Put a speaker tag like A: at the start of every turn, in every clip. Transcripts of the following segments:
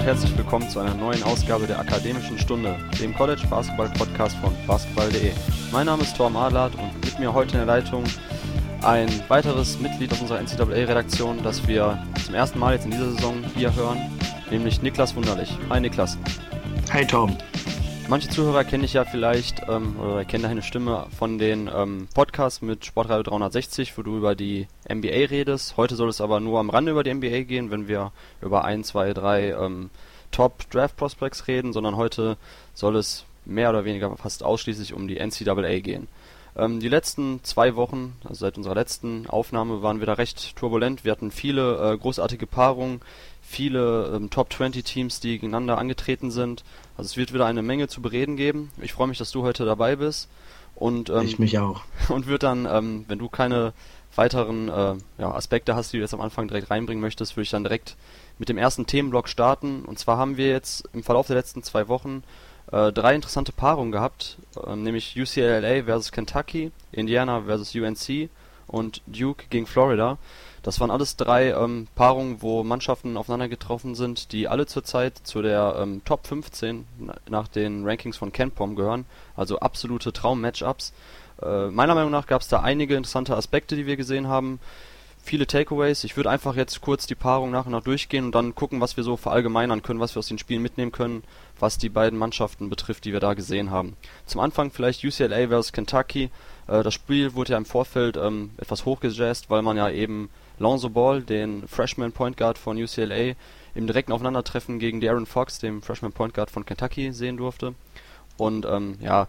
A: und herzlich willkommen zu einer neuen Ausgabe der Akademischen Stunde, dem College Basketball Podcast von basketball.de. Mein Name ist Torm Adlert und mit mir heute in der Leitung ein weiteres Mitglied aus unserer NCAA-Redaktion, das wir zum ersten Mal jetzt in dieser Saison hier hören, nämlich Niklas Wunderlich. Hi Niklas.
B: Hi Tom.
A: Manche Zuhörer kenne ich ja vielleicht ähm, oder kennen deine Stimme von den ähm, Podcasts mit Sportradio 360, wo du über die NBA redest. Heute soll es aber nur am Rande über die NBA gehen, wenn wir über ein, zwei, drei ähm, Top Draft Prospects reden, sondern heute soll es mehr oder weniger fast ausschließlich um die NCAA gehen. Ähm, die letzten zwei Wochen, also seit unserer letzten Aufnahme, waren wir da recht turbulent. Wir hatten viele äh, großartige Paarungen, viele ähm, Top 20 Teams, die gegeneinander angetreten sind. Also es wird wieder eine Menge zu bereden geben. Ich freue mich, dass du heute dabei bist. Und,
B: ähm, ich mich auch.
A: Und wird dann, ähm, wenn du keine weiteren äh, ja, Aspekte hast, die du jetzt am Anfang direkt reinbringen möchtest, würde ich dann direkt mit dem ersten Themenblock starten. Und zwar haben wir jetzt im Verlauf der letzten zwei Wochen äh, drei interessante Paarungen gehabt, äh, nämlich UCLA versus Kentucky, Indiana versus UNC und Duke gegen Florida. Das waren alles drei ähm, Paarungen, wo Mannschaften aufeinander getroffen sind, die alle zurzeit zu der ähm, Top 15 nach den Rankings von KenPom gehören, also absolute Traum-Matchups. Äh, meiner Meinung nach gab es da einige interessante Aspekte, die wir gesehen haben viele Takeaways. Ich würde einfach jetzt kurz die Paarung nach und nach durchgehen und dann gucken, was wir so verallgemeinern können, was wir aus den Spielen mitnehmen können, was die beiden Mannschaften betrifft, die wir da gesehen haben. Zum Anfang vielleicht UCLA vs. Kentucky. Äh, das Spiel wurde ja im Vorfeld ähm, etwas hochgejazzt, weil man ja eben Lonzo Ball, den Freshman Point Guard von UCLA, im direkten Aufeinandertreffen gegen Darren Fox, dem Freshman Point Guard von Kentucky, sehen durfte. Und ähm, ja,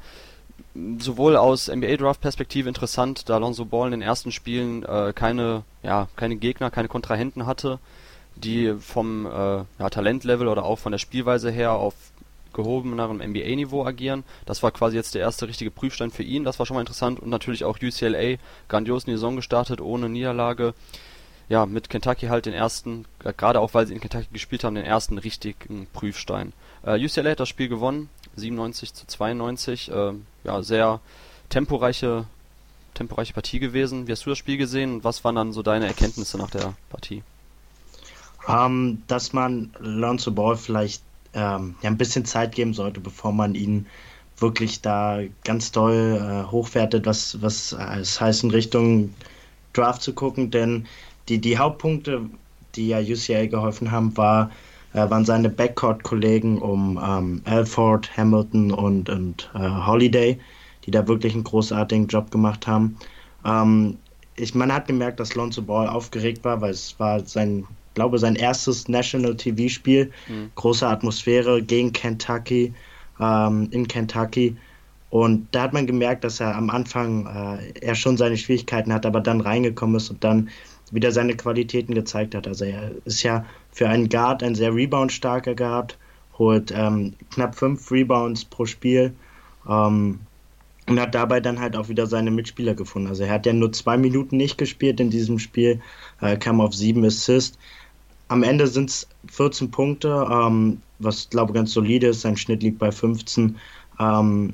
A: sowohl aus NBA-Draft-Perspektive interessant, da Alonso Ball in den ersten Spielen äh, keine, ja, keine Gegner, keine Kontrahenten hatte, die vom äh, ja, Talentlevel oder auch von der Spielweise her auf gehobenerem NBA-Niveau agieren. Das war quasi jetzt der erste richtige Prüfstein für ihn, das war schon mal interessant und natürlich auch UCLA grandios in die Saison gestartet, ohne Niederlage. Ja, mit Kentucky halt den ersten, gerade auch weil sie in Kentucky gespielt haben, den ersten richtigen Prüfstein. Äh, UCLA hat das Spiel gewonnen, 97 zu 92. Äh, ja, sehr temporeiche, temporeiche Partie gewesen. Wie hast du das Spiel gesehen und was waren dann so deine Erkenntnisse nach der Partie?
B: Um, ähm, dass man Lonzo Ball vielleicht ähm, ja, ein bisschen Zeit geben sollte, bevor man ihn wirklich da ganz toll äh, hochwertet, was, was es heißt in Richtung Draft zu gucken, denn die, die Hauptpunkte, die ja UCL geholfen haben, war äh, waren seine Backcourt-Kollegen um ähm, Alford, Hamilton und, und äh, Holiday, die da wirklich einen großartigen Job gemacht haben. Ähm, ich, man hat gemerkt, dass Lonzo Ball aufgeregt war, weil es war sein, glaube sein erstes National TV-Spiel. Mhm. Große Atmosphäre gegen Kentucky, ähm, in Kentucky. Und da hat man gemerkt, dass er am Anfang äh, er schon seine Schwierigkeiten hat, aber dann reingekommen ist und dann wieder seine Qualitäten gezeigt hat. Also er ist ja für einen Guard ein sehr reboundstarker Guard, holt ähm, knapp fünf Rebounds pro Spiel ähm, und hat dabei dann halt auch wieder seine Mitspieler gefunden. Also er hat ja nur zwei Minuten nicht gespielt in diesem Spiel, äh, kam auf sieben Assists. Am Ende sind es 14 Punkte, ähm, was glaube ich ganz solide ist. Sein Schnitt liegt bei 15. Ähm,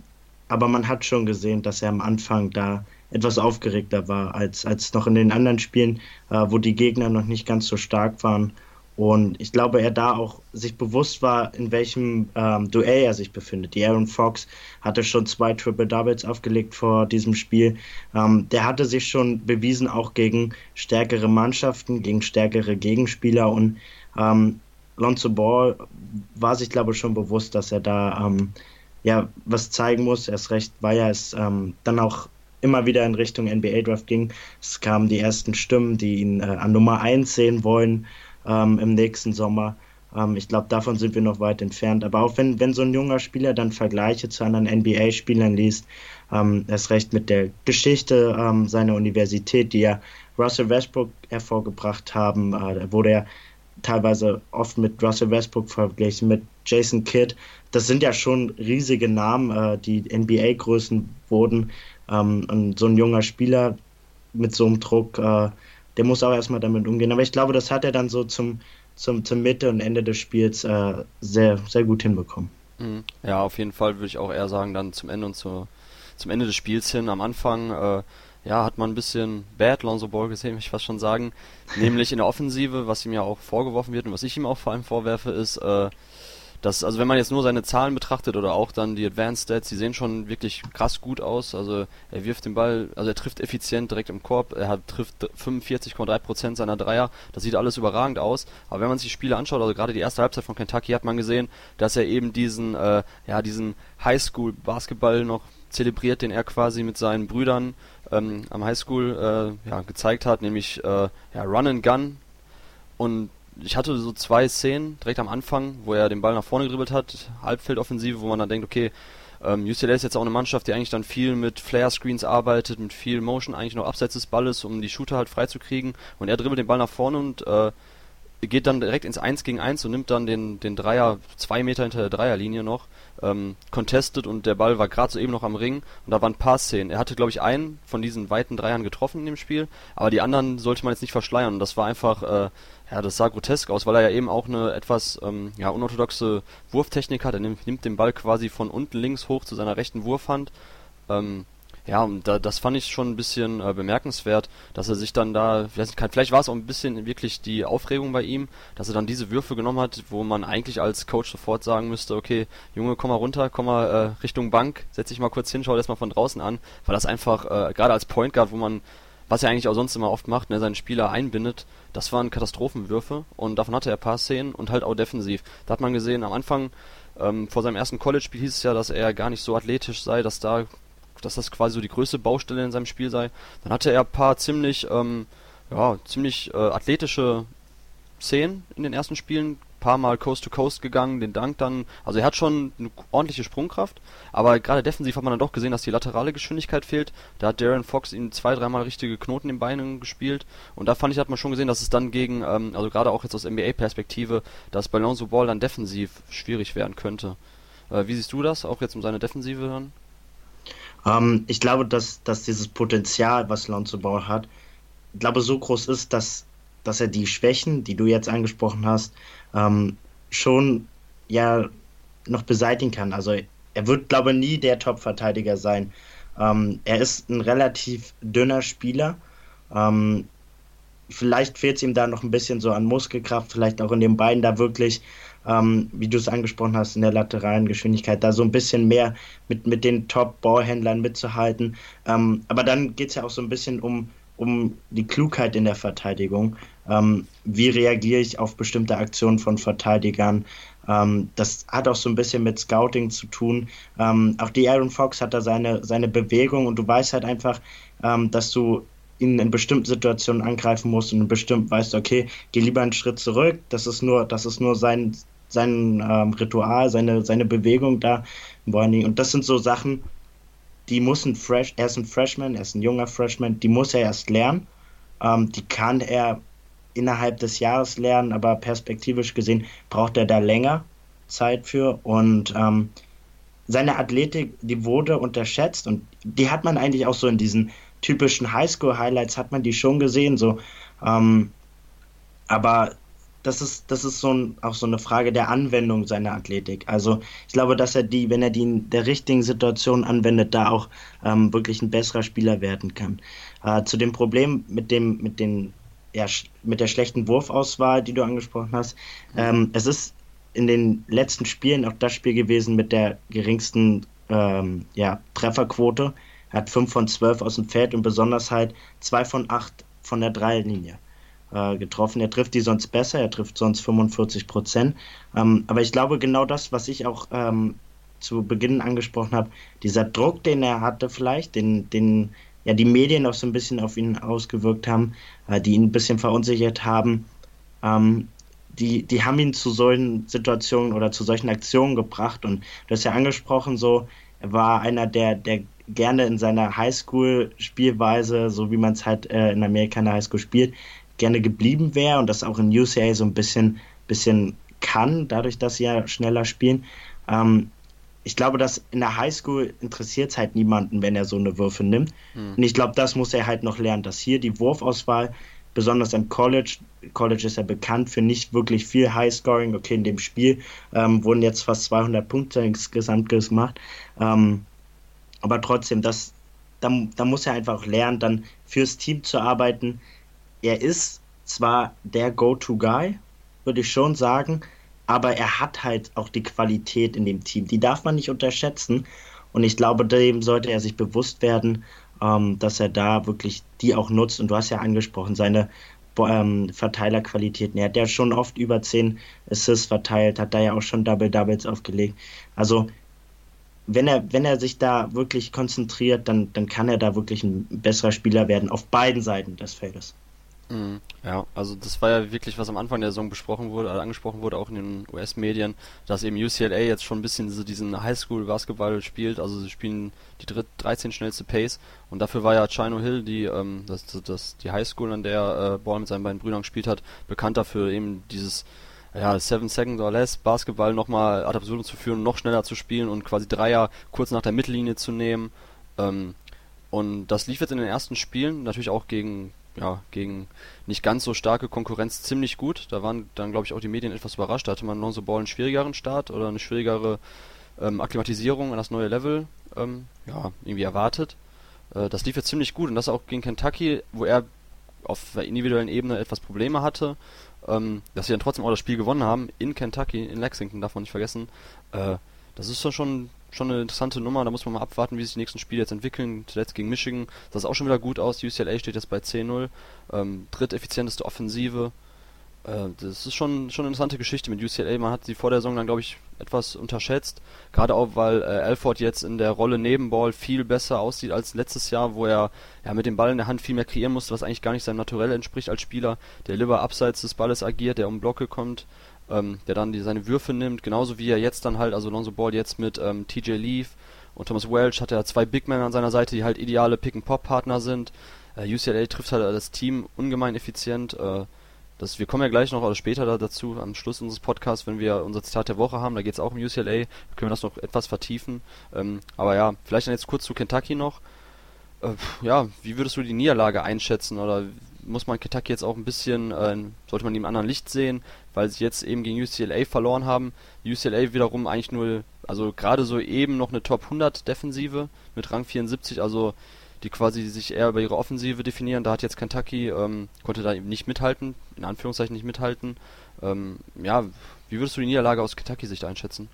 B: aber man hat schon gesehen, dass er am Anfang da etwas aufgeregter war als, als noch in den anderen Spielen, äh, wo die Gegner noch nicht ganz so stark waren. Und ich glaube, er da auch sich bewusst war, in welchem ähm, Duell er sich befindet. Die Aaron Fox hatte schon zwei Triple Doubles aufgelegt vor diesem Spiel. Ähm, der hatte sich schon bewiesen, auch gegen stärkere Mannschaften, gegen stärkere Gegenspieler. Und ähm, Lonzo Ball war sich, glaube ich, schon bewusst, dass er da ähm, ja was zeigen muss. Erst recht, weil er es ähm, dann auch immer wieder in Richtung NBA Draft ging. Es kamen die ersten Stimmen, die ihn äh, an Nummer 1 sehen wollen ähm, im nächsten Sommer. Ähm, ich glaube, davon sind wir noch weit entfernt. Aber auch wenn, wenn so ein junger Spieler dann Vergleiche zu anderen NBA-Spielern liest, ähm, erst recht mit der Geschichte ähm, seiner Universität, die ja Russell Westbrook hervorgebracht haben, äh, wurde er teilweise oft mit Russell Westbrook verglichen, mit Jason Kidd. Das sind ja schon riesige Namen, äh, die NBA-Größen wurden. Ähm, und so ein junger Spieler mit so einem Druck, äh, der muss auch erstmal damit umgehen. Aber ich glaube, das hat er dann so zum, zum, zum Mitte und Ende des Spiels äh, sehr, sehr gut hinbekommen.
A: Mhm. Ja, auf jeden Fall würde ich auch eher sagen, dann zum Ende und zu, zum Ende des Spiels hin. Am Anfang, äh, ja, hat man ein bisschen Bad Lonzo Ball gesehen, möchte ich fast schon sagen. Nämlich in der Offensive, was ihm ja auch vorgeworfen wird und was ich ihm auch vor allem vorwerfe, ist, äh, dass, also wenn man jetzt nur seine Zahlen betrachtet oder auch dann die Advanced Stats, die sehen schon wirklich krass gut aus. Also er wirft den Ball, also er trifft effizient direkt im Korb, er hat, trifft 45,3% seiner Dreier, das sieht alles überragend aus. Aber wenn man sich die Spiele anschaut, also gerade die erste Halbzeit von Kentucky, hat man gesehen, dass er eben diesen, äh, ja, diesen Highschool-Basketball noch zelebriert, den er quasi mit seinen Brüdern ähm, am Highschool äh, ja, gezeigt hat, nämlich äh, ja, Run and Gun. Und ich hatte so zwei Szenen direkt am Anfang, wo er den Ball nach vorne gedribbelt hat, Halbfeldoffensive, wo man dann denkt, okay, ähm, UCLA ist jetzt auch eine Mannschaft, die eigentlich dann viel mit Flare-Screens arbeitet, mit viel Motion eigentlich noch abseits des Balles, um die Shooter halt freizukriegen. Und er dribbelt den Ball nach vorne und äh, geht dann direkt ins 1 gegen 1 und nimmt dann den, den Dreier zwei Meter hinter der Dreierlinie noch, ähm, contested und der Ball war gerade so eben noch am Ring und da waren ein paar Szenen. Er hatte, glaube ich, einen von diesen weiten Dreiern getroffen in dem Spiel, aber die anderen sollte man jetzt nicht verschleiern und das war einfach, äh, ja, das sah grotesk aus, weil er ja eben auch eine etwas ähm, ja, unorthodoxe Wurftechnik hat. Er nimmt, nimmt den Ball quasi von unten links hoch zu seiner rechten Wurfhand. Ähm, ja, und da, das fand ich schon ein bisschen äh, bemerkenswert, dass er sich dann da, vielleicht war es auch ein bisschen wirklich die Aufregung bei ihm, dass er dann diese Würfe genommen hat, wo man eigentlich als Coach sofort sagen müsste, okay, Junge, komm mal runter, komm mal äh, Richtung Bank, setz dich mal kurz hin, schau das mal von draußen an, weil das einfach, äh, gerade als Point Guard, wo man, was er eigentlich auch sonst immer oft macht, ne, seinen Spieler einbindet, das waren Katastrophenwürfe und davon hatte er ein paar Szenen und halt auch defensiv. Da hat man gesehen, am Anfang ähm, vor seinem ersten College-Spiel hieß es ja, dass er gar nicht so athletisch sei, dass da dass das quasi so die größte Baustelle in seinem Spiel sei. Dann hatte er ein paar ziemlich, ähm, ja, ziemlich äh, athletische Szenen in den ersten Spielen, paar Mal Coast to Coast gegangen, den Dank dann, also er hat schon eine ordentliche Sprungkraft, aber gerade defensiv hat man dann doch gesehen, dass die laterale Geschwindigkeit fehlt. Da hat Darren Fox ihm zwei, dreimal richtige Knoten in den Beinen gespielt und da fand ich, hat man schon gesehen, dass es dann gegen, ähm, also gerade auch jetzt aus NBA-Perspektive, dass bei Lonzo Ball dann defensiv schwierig werden könnte. Äh, wie siehst du das, auch jetzt um seine Defensive dann?
B: Ähm, ich glaube, dass, dass dieses Potenzial, was Lonzo Ball hat, ich glaube, so groß ist, dass, dass er die Schwächen, die du jetzt angesprochen hast, ähm, schon ja noch beseitigen kann. Also er wird, glaube ich, nie der Top-Verteidiger sein. Ähm, er ist ein relativ dünner Spieler. Ähm, vielleicht fehlt es ihm da noch ein bisschen so an Muskelkraft, vielleicht auch in den Beinen da wirklich ähm, wie du es angesprochen hast, in der lateralen Geschwindigkeit, da so ein bisschen mehr mit, mit den Top-Ballhändlern mitzuhalten. Ähm, aber dann geht es ja auch so ein bisschen um, um die Klugheit in der Verteidigung. Ähm, wie reagiere ich auf bestimmte Aktionen von Verteidigern? Ähm, das hat auch so ein bisschen mit Scouting zu tun. Ähm, auch die Aaron Fox hat da seine, seine Bewegung und du weißt halt einfach, ähm, dass du ihn in bestimmten Situationen angreifen musst und bestimmt weißt, okay, geh lieber einen Schritt zurück. Das ist nur, das ist nur sein, sein ähm, Ritual, seine, seine Bewegung da. Und das sind so Sachen, die muss ein Fresh, er ist ein Freshman, er ist ein junger Freshman, die muss er erst lernen. Ähm, die kann er innerhalb des Jahres lernen, aber perspektivisch gesehen braucht er da länger Zeit für. Und ähm, seine Athletik, die wurde unterschätzt und die hat man eigentlich auch so in diesen typischen Highschool-Highlights, hat man die schon gesehen, so. Ähm, aber das ist, das ist so ein, auch so eine Frage der Anwendung seiner Athletik. Also ich glaube, dass er die, wenn er die in der richtigen Situation anwendet, da auch ähm, wirklich ein besserer Spieler werden kann. Äh, zu dem Problem mit dem, mit den, ja, mit der schlechten Wurfauswahl, die du angesprochen hast, ähm, es ist in den letzten Spielen auch das Spiel gewesen mit der geringsten ähm, ja, Trefferquote. Er hat 5 von 12 aus dem Feld und besonders halt 2 von 8 von der Dreierlinie äh, getroffen. Er trifft die sonst besser, er trifft sonst 45 Prozent. Ähm, aber ich glaube, genau das, was ich auch ähm, zu Beginn angesprochen habe, dieser Druck, den er hatte vielleicht, den, den ja die Medien auch so ein bisschen auf ihn ausgewirkt haben, äh, die ihn ein bisschen verunsichert haben, ähm, die, die haben ihn zu solchen Situationen oder zu solchen Aktionen gebracht. Und du hast ja angesprochen, so, er war einer, der, der gerne in seiner Highschool-Spielweise, so wie man es halt äh, in Amerika in der Highschool spielt, gerne geblieben wäre und das auch in UCA so ein bisschen, bisschen kann, dadurch, dass sie ja schneller spielen. Ähm, ich glaube, dass in der Highschool interessiert es halt niemanden, wenn er so eine Würfe nimmt. Hm. Und ich glaube, das muss er halt noch lernen, dass hier die Wurfauswahl, besonders im College, College ist ja bekannt für nicht wirklich viel Highscoring. Okay, in dem Spiel ähm, wurden jetzt fast 200 Punkte insgesamt gemacht. Ähm, aber trotzdem, das, da, da muss er einfach auch lernen, dann fürs Team zu arbeiten. Er ist zwar der Go-To-Guy, würde ich schon sagen, aber er hat halt auch die Qualität in dem Team. Die darf man nicht unterschätzen. Und ich glaube, dem sollte er sich bewusst werden, ähm, dass er da wirklich die auch nutzt. Und du hast ja angesprochen, seine ähm, Verteilerqualitäten. Er hat ja schon oft über 10 Assists verteilt, hat da ja auch schon Double-Doubles aufgelegt. Also wenn er, wenn er sich da wirklich konzentriert, dann, dann kann er da wirklich ein besserer Spieler werden, auf beiden Seiten des Feldes.
A: Ja, also das war ja wirklich, was am Anfang der Saison besprochen wurde, also angesprochen wurde, auch in den US-Medien, dass eben UCLA jetzt schon ein bisschen so diesen Highschool-Basketball spielt, also sie spielen die dritt, 13 schnellste Pace und dafür war ja Chino Hill, die, ähm, das, das, die Highschool, an der äh, Ball mit seinen beiden Brüdern gespielt hat, bekannt dafür eben dieses ja, 7 Seconds or less Basketball nochmal ad absurdum zu führen, noch schneller zu spielen und quasi Dreier kurz nach der Mittellinie zu nehmen. Ähm, und das lief jetzt in den ersten Spielen natürlich auch gegen ja, gegen nicht ganz so starke Konkurrenz ziemlich gut. Da waren dann, glaube ich, auch die Medien etwas überrascht. Da hatte man Lonzo Ball einen schwierigeren Start oder eine schwierigere ähm, Akklimatisierung an das neue Level ähm, ja, irgendwie erwartet. Äh, das lief jetzt ziemlich gut und das auch gegen Kentucky, wo er auf der individuellen Ebene etwas Probleme hatte. Ähm, dass sie dann trotzdem auch das Spiel gewonnen haben in Kentucky, in Lexington, darf man nicht vergessen. Äh, das ist schon schon eine interessante Nummer. Da muss man mal abwarten, wie sich die nächsten Spiele jetzt entwickeln. Zuletzt gegen Michigan sah es auch schon wieder gut aus. UCLA steht jetzt bei 10-0. Ähm, dritteffizienteste Offensive. Äh, das ist schon, schon eine interessante Geschichte mit UCLA. Man hat sie vor der Saison dann, glaube ich, etwas unterschätzt. Gerade auch, weil äh, Alford jetzt in der Rolle Nebenball viel besser aussieht als letztes Jahr, wo er ja mit dem Ball in der Hand viel mehr kreieren musste, was eigentlich gar nicht seinem Naturell entspricht als Spieler, der lieber abseits des Balles agiert, der um Blocke kommt ähm, der dann die, seine Würfe nimmt, genauso wie er jetzt dann halt, also Lonzo Ball jetzt mit ähm, TJ Leaf und Thomas Welch hat er zwei Big Men an seiner Seite, die halt ideale Pick-and-Pop-Partner sind. Äh, UCLA trifft halt das Team ungemein effizient. Äh, das, wir kommen ja gleich noch oder später da dazu, am Schluss unseres Podcasts, wenn wir unser Zitat der Woche haben, da geht es auch um UCLA, können wir das noch etwas vertiefen. Ähm, aber ja, vielleicht dann jetzt kurz zu Kentucky noch. Äh, ja, wie würdest du die Niederlage einschätzen oder muss man Kentucky jetzt auch ein bisschen, äh, sollte man im anderen Licht sehen, weil sie jetzt eben gegen UCLA verloren haben. UCLA wiederum eigentlich nur, also gerade so eben noch eine Top 100 Defensive mit Rang 74, also die quasi sich eher über ihre Offensive definieren. Da hat jetzt Kentucky, ähm, konnte da eben nicht mithalten, in Anführungszeichen nicht mithalten. Ähm, ja, wie würdest du die Niederlage aus Kentucky-Sicht einschätzen?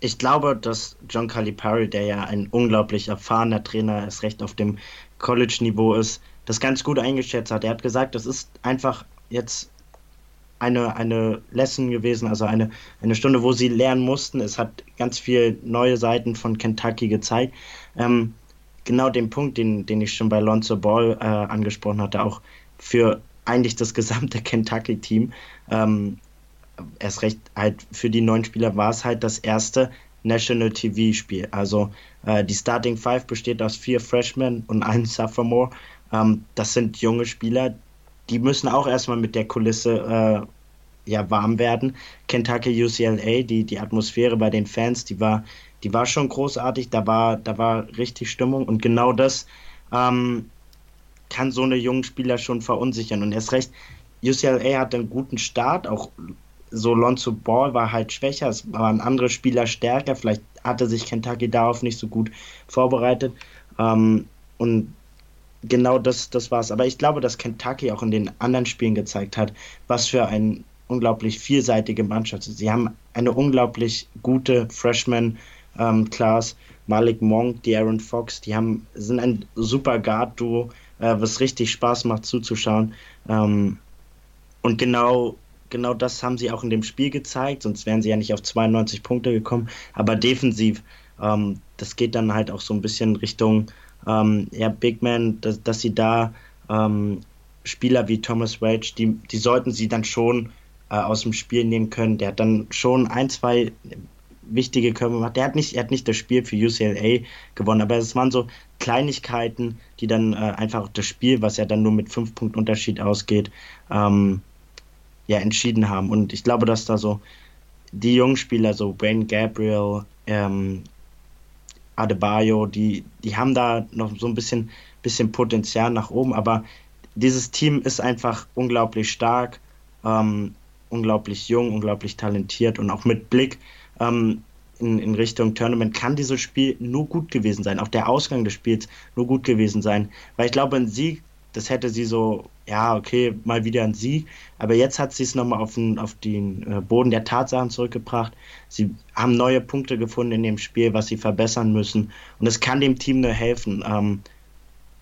B: Ich glaube, dass John Calipari, der ja ein unglaublich erfahrener Trainer ist, recht auf dem College-Niveau ist, das ganz gut eingeschätzt hat. Er hat gesagt, das ist einfach jetzt eine, eine Lesson gewesen, also eine, eine Stunde, wo sie lernen mussten. Es hat ganz viele neue Seiten von Kentucky gezeigt. Ähm, genau den Punkt, den, den ich schon bei Lonzo Ball äh, angesprochen hatte, auch für eigentlich das gesamte Kentucky-Team. Ähm, erst recht halt für die neuen Spieler war es halt das erste National TV-Spiel. Also die Starting Five besteht aus vier Freshmen und einem Sophomore. Ähm, das sind junge Spieler, die müssen auch erstmal mit der Kulisse äh, ja, warm werden. Kentucky UCLA, die, die Atmosphäre bei den Fans, die war, die war schon großartig, da war, da war richtig Stimmung und genau das ähm, kann so eine jungen Spieler schon verunsichern. Und erst recht, UCLA hatte einen guten Start, auch so Lonzo Ball war halt schwächer, es waren andere Spieler stärker, vielleicht hatte sich Kentucky darauf nicht so gut vorbereitet. Ähm, und genau das, das war's. Aber ich glaube, dass Kentucky auch in den anderen Spielen gezeigt hat, was für ein unglaublich vielseitige Mannschaft ist. Sie haben eine unglaublich gute Freshman-Class. Ähm, Malik Monk, die Aaron Fox, die haben, sind ein super Guard-Duo, äh, was richtig Spaß macht zuzuschauen. Ähm, und genau, genau das haben sie auch in dem Spiel gezeigt, sonst wären sie ja nicht auf 92 Punkte gekommen. Aber defensiv, ähm, das geht dann halt auch so ein bisschen Richtung ähm, ja, Big Man, dass, dass sie da ähm, Spieler wie Thomas Wage, die, die sollten sie dann schon äh, aus dem Spiel nehmen können. Der hat dann schon ein, zwei wichtige Körper gemacht. Der hat nicht, er hat nicht das Spiel für UCLA gewonnen, aber es waren so Kleinigkeiten, die dann äh, einfach das Spiel, was ja dann nur mit fünf Punkten Unterschied ausgeht, ähm, ja, entschieden haben. Und ich glaube, dass da so die jungen Spieler, so Wayne Gabriel, ähm, Adebayo, die, die haben da noch so ein bisschen, bisschen Potenzial nach oben, aber dieses Team ist einfach unglaublich stark, ähm, unglaublich jung, unglaublich talentiert und auch mit Blick ähm, in, in Richtung Tournament kann dieses Spiel nur gut gewesen sein, auch der Ausgang des Spiels nur gut gewesen sein. Weil ich glaube, ein Sieg, das hätte sie so, ja, okay, mal wieder ein Sieg, aber jetzt hat sie es nochmal auf den, auf den äh, Boden der Tatsachen zurückgebracht. Sie haben neue Punkte gefunden in dem Spiel, was sie verbessern müssen. Und es kann dem Team nur helfen, ähm,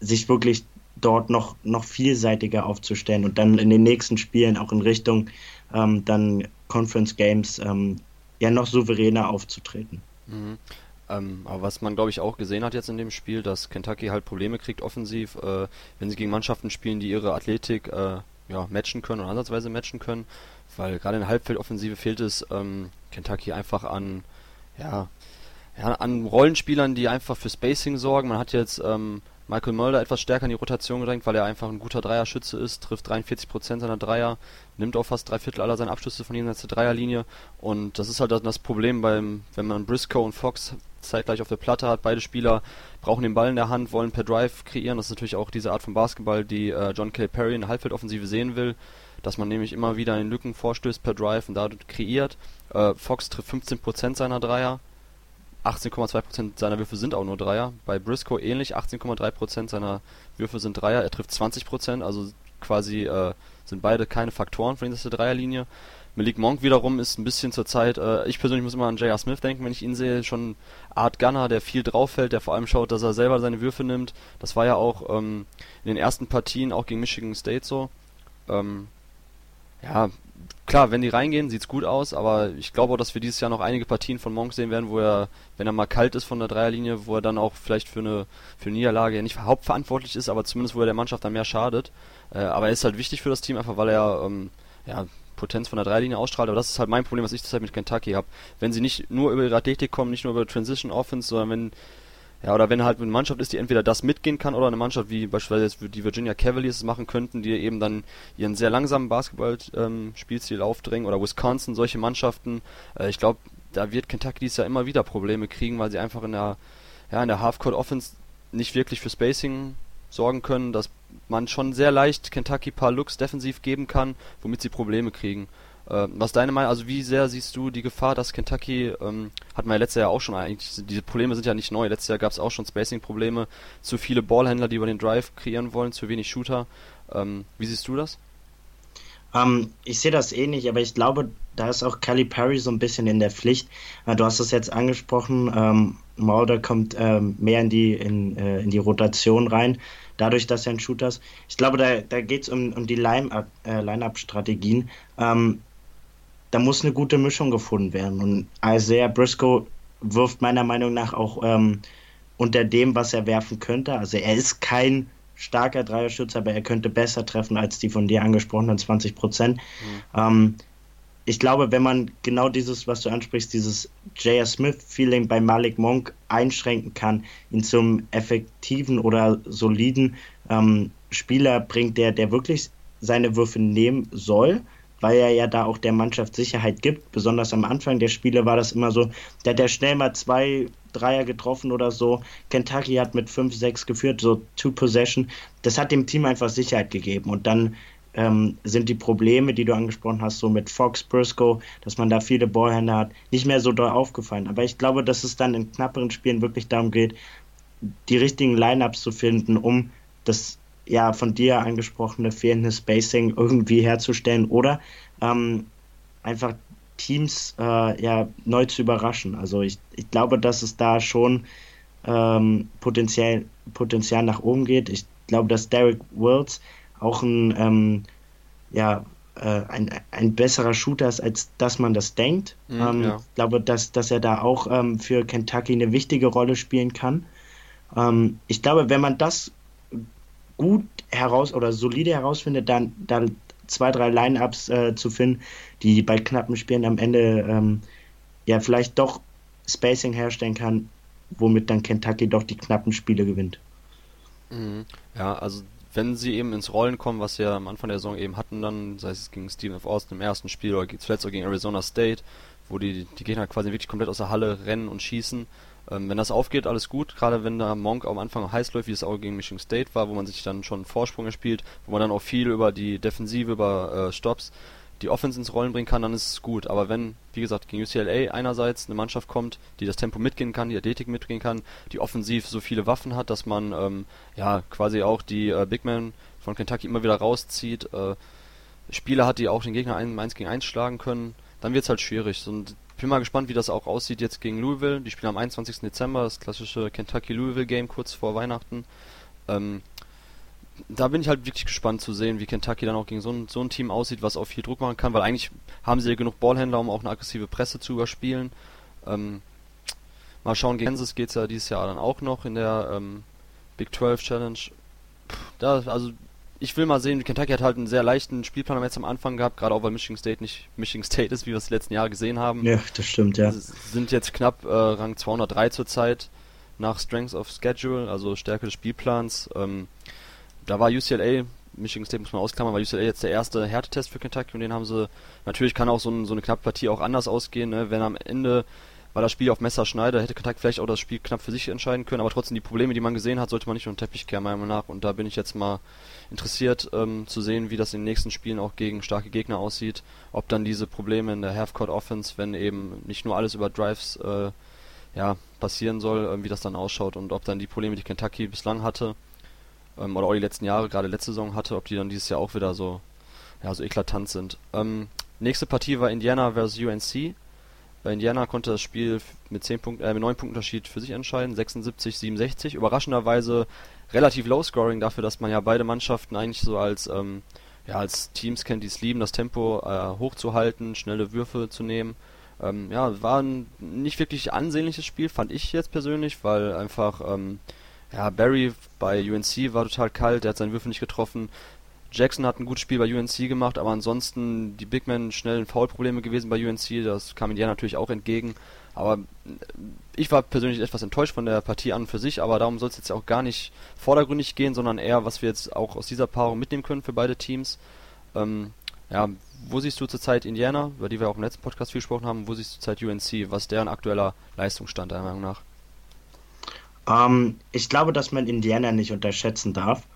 B: sich wirklich dort noch, noch vielseitiger aufzustellen und dann in den nächsten Spielen auch in Richtung ähm, dann Conference Games ähm, ja noch souveräner aufzutreten.
A: Mhm. Ähm, aber was man glaube ich auch gesehen hat jetzt in dem Spiel, dass Kentucky halt Probleme kriegt offensiv, äh, wenn sie gegen Mannschaften spielen, die ihre Athletik äh, ja, matchen können oder ansatzweise matchen können, weil gerade in der Halbfeldoffensive fehlt es ähm, Kentucky einfach an ja, ja, an Rollenspielern, die einfach für Spacing sorgen. Man hat jetzt ähm, Michael Mulder etwas stärker in die Rotation gedrängt, weil er einfach ein guter Dreierschütze ist, trifft 43% seiner Dreier, nimmt auch fast drei Viertel aller seiner Abschlüsse von jenseits der Dreierlinie und das ist halt das Problem beim, wenn man Briscoe und Fox zeitgleich auf der Platte hat, beide Spieler brauchen den Ball in der Hand, wollen per Drive kreieren, das ist natürlich auch diese Art von Basketball, die äh, John Calipari in der Halbfeldoffensive sehen will, dass man nämlich immer wieder in Lücken vorstößt per Drive und dadurch kreiert. Äh, Fox trifft 15% seiner Dreier, 18,2% seiner Würfe sind auch nur Dreier. Bei Briscoe ähnlich, 18,3% seiner Würfe sind Dreier. Er trifft 20%, also quasi äh, sind beide keine Faktoren für ihn, das ist die Dreierlinie. Malik Monk wiederum ist ein bisschen zur Zeit, äh, ich persönlich muss immer an J.R. Smith denken, wenn ich ihn sehe, schon Art Gunner, der viel drauf fällt, der vor allem schaut, dass er selber seine Würfe nimmt. Das war ja auch ähm, in den ersten Partien, auch gegen Michigan State so. Ähm, ja, klar, wenn die reingehen, sieht's gut aus, aber ich glaube auch, dass wir dieses Jahr noch einige Partien von Monk sehen werden, wo er, wenn er mal kalt ist von der Dreierlinie, wo er dann auch vielleicht für eine, für eine Niederlage ja nicht hauptverantwortlich ist, aber zumindest wo er der Mannschaft dann mehr schadet. Äh, aber er ist halt wichtig für das Team, einfach weil er ähm, ja, Potenz von der Dreierlinie ausstrahlt, aber das ist halt mein Problem, was ich zurzeit mit Kentucky habe. Wenn sie nicht nur über ihre Athletik kommen, nicht nur über Transition Offense, sondern wenn ja, oder wenn halt eine Mannschaft ist, die entweder das mitgehen kann oder eine Mannschaft wie beispielsweise die Virginia Cavaliers machen könnten, die eben dann ihren sehr langsamen Basketball-Spielstil ähm, aufdrängen oder Wisconsin, solche Mannschaften. Äh, ich glaube, da wird Kentucky dies Jahr immer wieder Probleme kriegen, weil sie einfach in der, ja, der Halfcourt Offense nicht wirklich für Spacing sorgen können, dass man schon sehr leicht Kentucky paar Looks defensiv geben kann, womit sie Probleme kriegen. Äh, was deine Meinung, also wie sehr siehst du die Gefahr, dass Kentucky, ähm, hatten wir ja letztes Jahr auch schon eigentlich, diese Probleme sind ja nicht neu, letztes Jahr gab es auch schon Spacing-Probleme, zu viele Ballhändler, die über den Drive kreieren wollen, zu wenig Shooter. Ähm, wie siehst du das?
B: Ähm, ich sehe das ähnlich, aber ich glaube, da ist auch Kelly Perry so ein bisschen in der Pflicht. Äh, du hast es jetzt angesprochen, ähm, Mulder kommt ähm, mehr in die, in, äh, in die Rotation rein, dadurch, dass er ein Shooter ist. Ich glaube, da, da geht es um, um die äh, Line-Up-Strategien. Ähm, da muss eine gute Mischung gefunden werden. Und Isaiah Briscoe wirft meiner Meinung nach auch ähm, unter dem, was er werfen könnte. Also er ist kein starker Dreierschützer, aber er könnte besser treffen als die von dir angesprochenen 20 Prozent. Mhm. Ich glaube, wenn man genau dieses, was du ansprichst, dieses J.R. Smith-Feeling bei Malik Monk einschränken kann, ihn zum effektiven oder soliden ähm, Spieler bringt, der, der wirklich seine Würfe nehmen soll, weil er ja da auch der Mannschaft Sicherheit gibt. Besonders am Anfang der Spiele war das immer so, der hat ja schnell mal zwei Dreier getroffen oder so. Kentucky hat mit 5, 6 geführt, so Two Possession. Das hat dem Team einfach Sicherheit gegeben. Und dann ähm, sind die Probleme, die du angesprochen hast, so mit Fox, Briscoe, dass man da viele Ballhänder hat, nicht mehr so doll aufgefallen. Aber ich glaube, dass es dann in knapperen Spielen wirklich darum geht, die richtigen Lineups zu finden, um das ja von dir angesprochene fehlende Spacing irgendwie herzustellen oder ähm, einfach Teams äh, ja neu zu überraschen. Also ich, ich glaube, dass es da schon ähm, Potenzial, Potenzial nach oben geht. Ich glaube, dass Derek Wills auch ein ähm, ja äh, ein, ein besserer Shooter ist, als dass man das denkt. Mhm, ähm, ja. Ich glaube, dass, dass er da auch ähm, für Kentucky eine wichtige Rolle spielen kann. Ähm, ich glaube, wenn man das gut heraus oder solide herausfindet, dann, dann zwei, drei Line-Ups äh, zu finden, die bei knappen Spielen am Ende ähm, ja vielleicht doch Spacing herstellen kann, womit dann Kentucky doch die knappen Spiele gewinnt.
A: Mhm. Ja, also wenn sie eben ins Rollen kommen, was sie ja am Anfang der Saison eben hatten, dann, sei es gegen Stephen F. Austin im ersten Spiel oder zuletzt auch gegen Arizona State, wo die, die Gegner quasi wirklich komplett aus der Halle rennen und schießen, ähm, wenn das aufgeht, alles gut. Gerade wenn da Monk am Anfang heiß läuft, wie es auch gegen Michigan State war, wo man sich dann schon Vorsprung spielt, wo man dann auch viel über die Defensive, über äh, Stops die Offense ins Rollen bringen kann, dann ist es gut. Aber wenn, wie gesagt, gegen UCLA einerseits eine Mannschaft kommt, die das Tempo mitgehen kann, die Athletik mitgehen kann, die offensiv so viele Waffen hat, dass man ähm, ja quasi auch die äh, Big Men von Kentucky immer wieder rauszieht, äh, Spieler hat, die auch den Gegner 1 gegen 1 schlagen können, dann wird es halt schwierig. Und ich bin mal gespannt, wie das auch aussieht jetzt gegen Louisville. Die spielen am 21. Dezember, das klassische Kentucky-Louisville-Game kurz vor Weihnachten. Ähm, da bin ich halt wirklich gespannt zu sehen, wie Kentucky dann auch gegen so ein, so ein Team aussieht, was auch viel Druck machen kann, weil eigentlich haben sie ja genug Ballhändler, um auch eine aggressive Presse zu überspielen. Ähm, mal schauen, gegen Kansas geht es ja dieses Jahr dann auch noch in der ähm, Big 12 Challenge. Puh, da, also ich will mal sehen, Kentucky hat halt einen sehr leichten Spielplan jetzt am Anfang gehabt, gerade auch weil Michigan State nicht Michigan State ist, wie wir es die letzten Jahre gesehen haben.
B: Ja, das stimmt, ja.
A: Sie sind jetzt knapp äh, Rang 203 zurzeit nach Strength of Schedule, also Stärke des Spielplans. Ähm, da war UCLA, Michigan State muss man ausklammern, war UCLA jetzt der erste Härtetest für Kentucky und den haben sie, natürlich kann auch so, ein, so eine knappe Partie auch anders ausgehen, ne? wenn am Ende war das Spiel auf Messerschneider, hätte Kentucky vielleicht auch das Spiel knapp für sich entscheiden können, aber trotzdem die Probleme, die man gesehen hat, sollte man nicht unter den Teppich kehren, meiner Meinung nach. Und da bin ich jetzt mal interessiert ähm, zu sehen, wie das in den nächsten Spielen auch gegen starke Gegner aussieht. Ob dann diese Probleme in der Half-Court Offense, wenn eben nicht nur alles über Drives äh, ja, passieren soll, äh, wie das dann ausschaut und ob dann die Probleme, die Kentucky bislang hatte, ähm, oder auch die letzten Jahre, gerade letzte Saison hatte, ob die dann dieses Jahr auch wieder so, ja, so eklatant sind. Ähm, nächste Partie war Indiana vs. UNC. Bei Indiana konnte das Spiel mit 10 Punkten, äh, mit 9 Punkten Unterschied für sich entscheiden, 76, 67. Überraschenderweise relativ low scoring dafür, dass man ja beide Mannschaften eigentlich so als, ähm, ja, als Teams kennt, die es lieben, das Tempo äh, hochzuhalten, schnelle Würfe zu nehmen. Ähm, ja, war ein nicht wirklich ansehnliches Spiel, fand ich jetzt persönlich, weil einfach, ähm, ja, Barry bei UNC war total kalt, der hat seinen Würfel nicht getroffen. Jackson hat ein gutes Spiel bei UNC gemacht, aber ansonsten die Big Men schnell in Foul-Probleme gewesen bei UNC, das kam Indiana natürlich auch entgegen. Aber ich war persönlich etwas enttäuscht von der Partie an und für sich, aber darum soll es jetzt auch gar nicht vordergründig gehen, sondern eher, was wir jetzt auch aus dieser Paarung mitnehmen können für beide Teams. Ähm, ja, wo siehst du zurzeit Indiana, über die wir auch im letzten Podcast viel gesprochen haben, wo siehst du zurzeit UNC? Was ist deren aktueller Leistungsstand deiner Meinung nach?
B: Ähm, ich glaube, dass man Indiana nicht unterschätzen darf.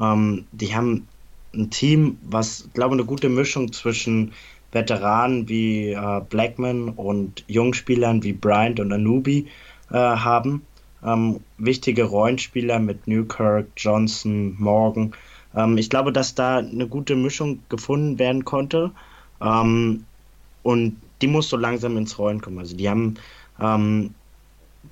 B: Ähm, die haben ein Team, was, glaube ich, eine gute Mischung zwischen Veteranen wie äh, Blackman und Jungspielern wie Bryant und Anubi äh, haben. Ähm, wichtige Rollenspieler mit Newkirk, Johnson, Morgan. Ähm, ich glaube, dass da eine gute Mischung gefunden werden konnte. Ähm, und die muss so langsam ins Rollen kommen. Also die haben ähm,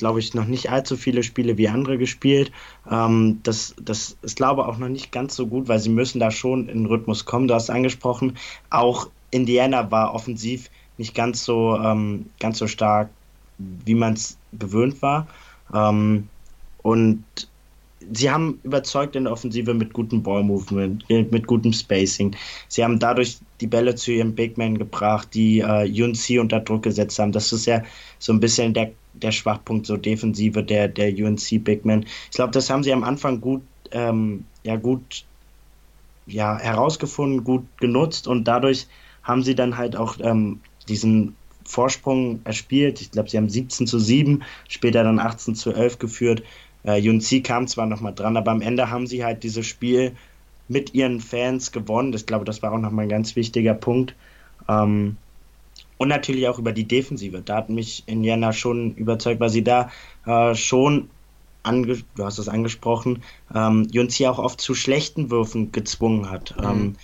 B: glaube ich, noch nicht allzu viele Spiele wie andere gespielt. Ähm, das, das ist, glaube ich, auch noch nicht ganz so gut, weil sie müssen da schon in den Rhythmus kommen. Du hast angesprochen, auch Indiana war offensiv nicht ganz so, ähm, ganz so stark, wie man es gewöhnt war. Ähm, und sie haben überzeugt in der Offensive mit gutem Ballmovement, mit gutem Spacing. Sie haben dadurch die Bälle zu ihren Big Men gebracht, die äh, UNC unter Druck gesetzt haben. Das ist ja so ein bisschen der, der Schwachpunkt, so Defensive der, der UNC Big Men. Ich glaube, das haben sie am Anfang gut, ähm, ja, gut ja, herausgefunden, gut genutzt und dadurch haben sie dann halt auch ähm, diesen Vorsprung erspielt. Ich glaube, sie haben 17 zu 7, später dann 18 zu 11 geführt. Äh, UNC kam zwar nochmal dran, aber am Ende haben sie halt dieses Spiel mit ihren Fans gewonnen. Ich glaube, das war auch nochmal ein ganz wichtiger Punkt. Ähm, und natürlich auch über die Defensive. Da hat mich Indiana schon überzeugt, weil sie da äh, schon, du hast es angesprochen, ähm, UNC auch oft zu schlechten Würfen gezwungen hat. Mhm. Ähm,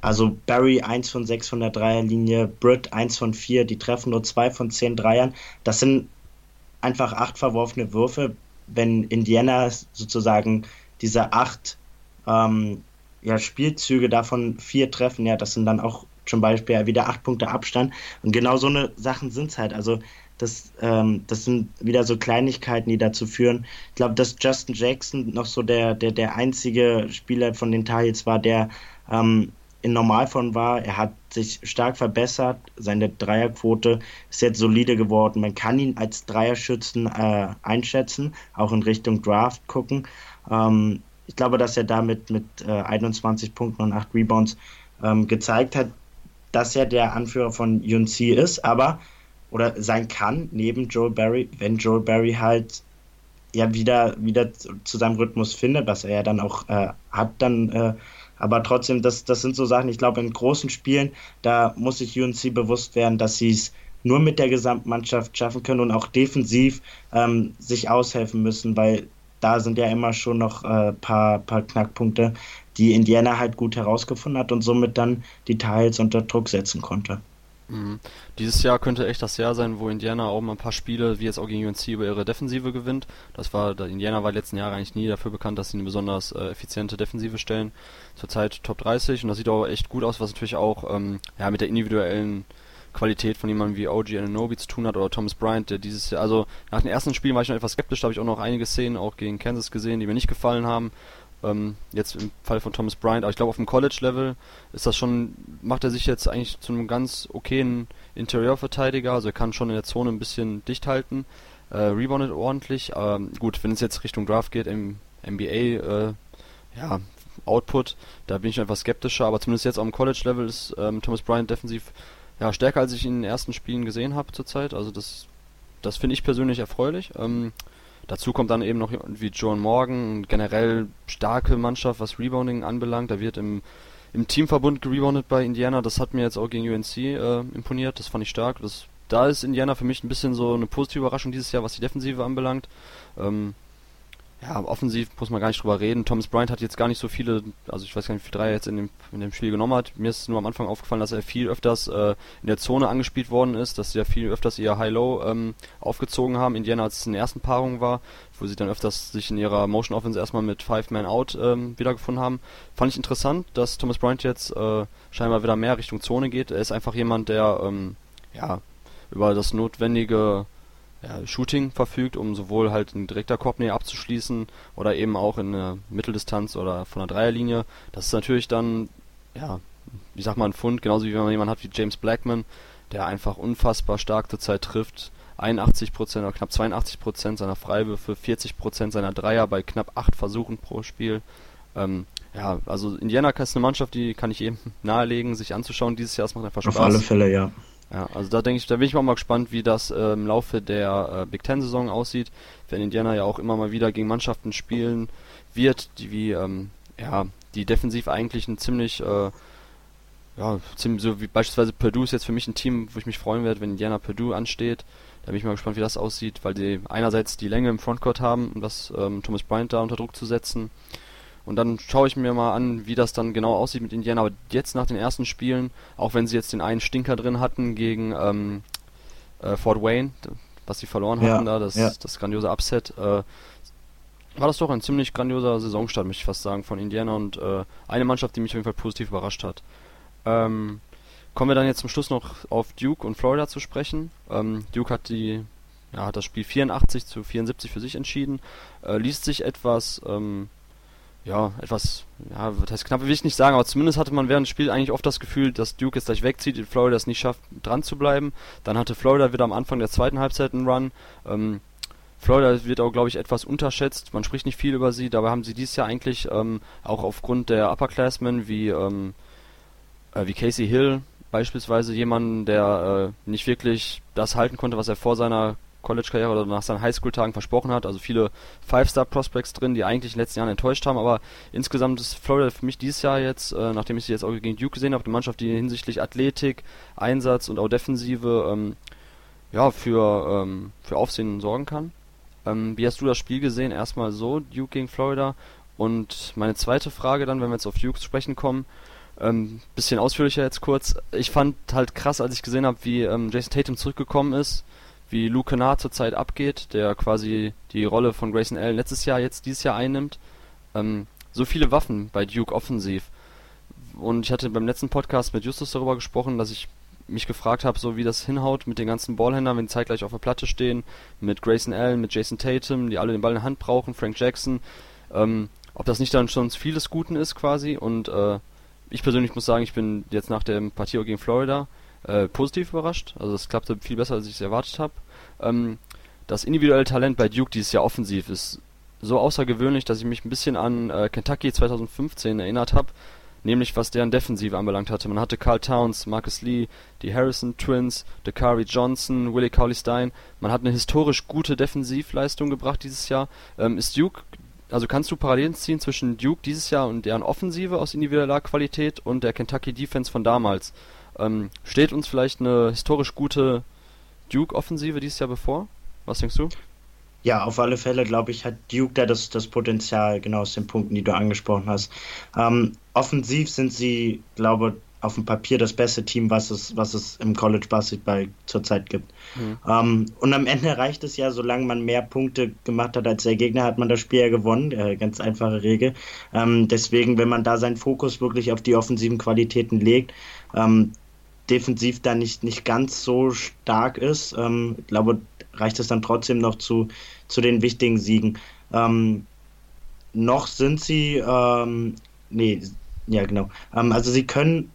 B: also Barry 1 von 6 von der Dreierlinie, Britt 1 von 4, die treffen nur 2 von 10 Dreiern. Das sind einfach acht verworfene Würfe. Wenn Indiana sozusagen diese acht ähm, ja, Spielzüge davon vier treffen, ja, das sind dann auch zum Beispiel wieder acht Punkte Abstand. Und genau so eine Sachen sind es halt. Also das, ähm, das sind wieder so Kleinigkeiten, die dazu führen. Ich glaube, dass Justin Jackson noch so der, der, der einzige Spieler von den Tar war, der ähm, in Normalform war. Er hat sich stark verbessert. Seine Dreierquote ist jetzt solide geworden. Man kann ihn als Dreierschützen äh, einschätzen, auch in Richtung Draft gucken. Ähm, ich glaube, dass er damit mit äh, 21 Punkten und 8 Rebounds ähm, gezeigt hat, dass er der Anführer von UNC ist, aber oder sein kann neben Joel Barry, wenn Joel Barry halt ja wieder wieder zu seinem Rhythmus findet, was er ja dann auch äh, hat dann äh, Aber trotzdem, das, das sind so Sachen, ich glaube, in großen Spielen, da muss sich UNC bewusst werden, dass sie es nur mit der Gesamtmannschaft schaffen können und auch defensiv ähm, sich aushelfen müssen, weil da sind ja immer schon noch ein äh, paar, paar Knackpunkte, die Indiana halt gut herausgefunden hat und somit dann die Teils unter Druck setzen konnte.
A: Mhm. Dieses Jahr könnte echt das Jahr sein, wo Indiana auch mal ein paar Spiele, wie jetzt auch gegen UNC, über ihre Defensive gewinnt. Das war, Indiana war letzten Jahre eigentlich nie dafür bekannt, dass sie eine besonders äh, effiziente Defensive stellen. Zurzeit Top 30 und das sieht auch echt gut aus, was natürlich auch ähm, ja, mit der individuellen Qualität von jemandem wie OG Ananobi zu tun hat oder Thomas Bryant, der dieses Jahr, also nach den ersten Spielen war ich noch etwas skeptisch, da habe ich auch noch einige Szenen auch gegen Kansas gesehen, die mir nicht gefallen haben. Ähm, jetzt im Fall von Thomas Bryant, aber ich glaube auf dem College-Level ist das schon, macht er sich jetzt eigentlich zu einem ganz okayen Interior-Verteidiger, also er kann schon in der Zone ein bisschen dicht halten, äh, reboundet ordentlich. Ähm, gut, wenn es jetzt Richtung Draft geht, im NBA, äh, ja, Output, da bin ich etwas skeptischer, aber zumindest jetzt am College-Level ist ähm, Thomas Bryant defensiv ja, stärker als ich ihn in den ersten Spielen gesehen habe zurzeit. Also das, das finde ich persönlich erfreulich. Ähm, dazu kommt dann eben noch wie John Morgan, generell starke Mannschaft, was Rebounding anbelangt. Da wird im, im Teamverbund gereboundet bei Indiana. Das hat mir jetzt auch gegen UNC äh, imponiert. Das fand ich stark. Das, da ist Indiana für mich ein bisschen so eine positive Überraschung dieses Jahr, was die Defensive anbelangt. Ähm, ja, offensiv muss man gar nicht drüber reden. Thomas Bryant hat jetzt gar nicht so viele, also ich weiß gar nicht, wie viele Dreier jetzt in dem, in dem Spiel genommen hat. Mir ist nur am Anfang aufgefallen, dass er viel öfters äh, in der Zone angespielt worden ist, dass sie ja viel öfters ihr High-Low ähm, aufgezogen haben. Indiana, als es in der ersten Paarung war, wo sie dann öfters sich in ihrer Motion Offense erstmal mit Five-Man-Out ähm, wiedergefunden haben. Fand ich interessant, dass Thomas Bryant jetzt äh, scheinbar wieder mehr Richtung Zone geht. Er ist einfach jemand, der ähm, ja über das notwendige ja, Shooting verfügt, um sowohl halt in direkter Korbnähe abzuschließen oder eben auch in der Mitteldistanz oder von der Dreierlinie. Das ist natürlich dann, ja, ich sag mal ein Fund, genauso wie wenn man jemanden hat wie James Blackman, der einfach unfassbar stark zur Zeit trifft. 81% oder knapp 82% seiner Freiwürfe, 40% seiner Dreier bei knapp 8 Versuchen pro Spiel. Ähm, ja, also Indiana ist eine Mannschaft, die kann ich eben nahelegen, sich anzuschauen dieses Jahr. Es macht einfach Spaß.
B: Auf alle Fälle, ja.
A: Ja, also da denke ich, da bin ich mal gespannt, wie das äh, im Laufe der äh, Big Ten Saison aussieht, wenn Indiana ja auch immer mal wieder gegen Mannschaften spielen wird, die wie ähm, ja, die defensiv eigentlich ein ziemlich äh, ja, ziemlich so wie beispielsweise Purdue ist jetzt für mich ein Team, wo ich mich freuen werde, wenn Indiana Purdue ansteht. Da bin ich mal gespannt, wie das aussieht, weil die einerseits die Länge im Frontcourt haben, um das ähm, Thomas Bryant da unter Druck zu setzen und dann schaue ich mir mal an, wie das dann genau aussieht mit Indiana. Aber jetzt nach den ersten Spielen, auch wenn sie jetzt den einen Stinker drin hatten gegen ähm, äh, Fort Wayne, was sie verloren ja, hatten da, das, ja. das grandiose Upset, äh, war das doch ein ziemlich grandioser Saisonstart, möchte ich fast sagen, von Indiana und äh, eine Mannschaft, die mich auf jeden Fall positiv überrascht hat. Ähm, kommen wir dann jetzt zum Schluss noch auf Duke und Florida zu sprechen. Ähm, Duke hat die ja, hat das Spiel 84 zu 74 für sich entschieden, äh, liest sich etwas ähm, ja, etwas, ja, das heißt knapp will ich nicht sagen, aber zumindest hatte man während des Spiels eigentlich oft das Gefühl, dass Duke jetzt gleich wegzieht, Florida es nicht schafft, dran zu bleiben. Dann hatte Florida wieder am Anfang der zweiten Halbzeit einen Run. Ähm, Florida wird auch, glaube ich, etwas unterschätzt. Man spricht nicht viel über sie. Dabei haben sie dieses Jahr eigentlich ähm, auch aufgrund der Upperclassmen wie, ähm, äh, wie Casey Hill beispielsweise jemanden, der äh, nicht wirklich das halten konnte, was er vor seiner College-Karriere oder nach seinen Highschool-Tagen versprochen hat. Also viele Five-Star-Prospects drin, die eigentlich in den letzten Jahren enttäuscht haben. Aber insgesamt ist Florida für mich dieses Jahr jetzt, äh, nachdem ich sie jetzt auch gegen Duke gesehen habe, eine Mannschaft, die hinsichtlich Athletik, Einsatz und auch Defensive ähm, ja, für, ähm, für Aufsehen sorgen kann. Ähm, wie hast du das Spiel gesehen? Erstmal so, Duke gegen Florida. Und meine zweite Frage dann, wenn wir jetzt auf Duke sprechen kommen, ähm, bisschen ausführlicher jetzt kurz. Ich fand halt krass, als ich gesehen habe, wie ähm, Jason Tatum zurückgekommen ist wie Luke Kennard zurzeit abgeht, der quasi die Rolle von Grayson Allen letztes Jahr jetzt dieses Jahr einnimmt. Ähm, so viele Waffen bei Duke offensiv. Und ich hatte beim letzten Podcast mit Justus darüber gesprochen, dass ich mich gefragt habe, so wie das hinhaut mit den ganzen Ballhändlern, wenn die zeitgleich auf der Platte stehen, mit Grayson Allen, mit Jason Tatum, die alle den Ball in der Hand brauchen, Frank Jackson, ähm, ob das nicht dann schon vieles Guten ist quasi. Und äh, ich persönlich muss sagen, ich bin jetzt nach dem Partio gegen Florida äh, positiv überrascht. Also es klappte viel besser, als ich es erwartet habe. Ähm, das individuelle Talent bei Duke dieses Jahr offensiv ist so außergewöhnlich, dass ich mich ein bisschen an äh, Kentucky 2015 erinnert habe, nämlich was deren Defensive anbelangt hatte. Man hatte Carl Towns, Marcus Lee, die Harrison Twins, Dakari Johnson, Willie Cauley Stein. Man hat eine historisch gute Defensivleistung gebracht dieses Jahr. Ähm, ist Duke also kannst du Parallelen ziehen zwischen Duke dieses Jahr und deren Offensive aus individueller Qualität und der Kentucky Defense von damals? Ähm, steht uns vielleicht eine historisch gute Duke-Offensive dieses Jahr bevor? Was denkst du?
B: Ja, auf alle Fälle, glaube ich, hat Duke da das, das Potenzial, genau aus den Punkten, die du angesprochen hast. Ähm, offensiv sind sie, glaube auf dem Papier das beste Team, was es, was es im College Basketball zurzeit gibt. Mhm. Ähm, und am Ende reicht es ja, solange man mehr Punkte gemacht hat als der Gegner, hat man das Spiel ja gewonnen. Äh, ganz einfache Regel. Ähm, deswegen, wenn man da seinen Fokus wirklich auf die offensiven Qualitäten legt, ähm, defensiv da nicht, nicht ganz so stark ist, ähm, glaube, reicht es dann trotzdem noch zu, zu den wichtigen Siegen. Ähm, noch sind sie, ähm, nee, ja genau. Ähm, also sie können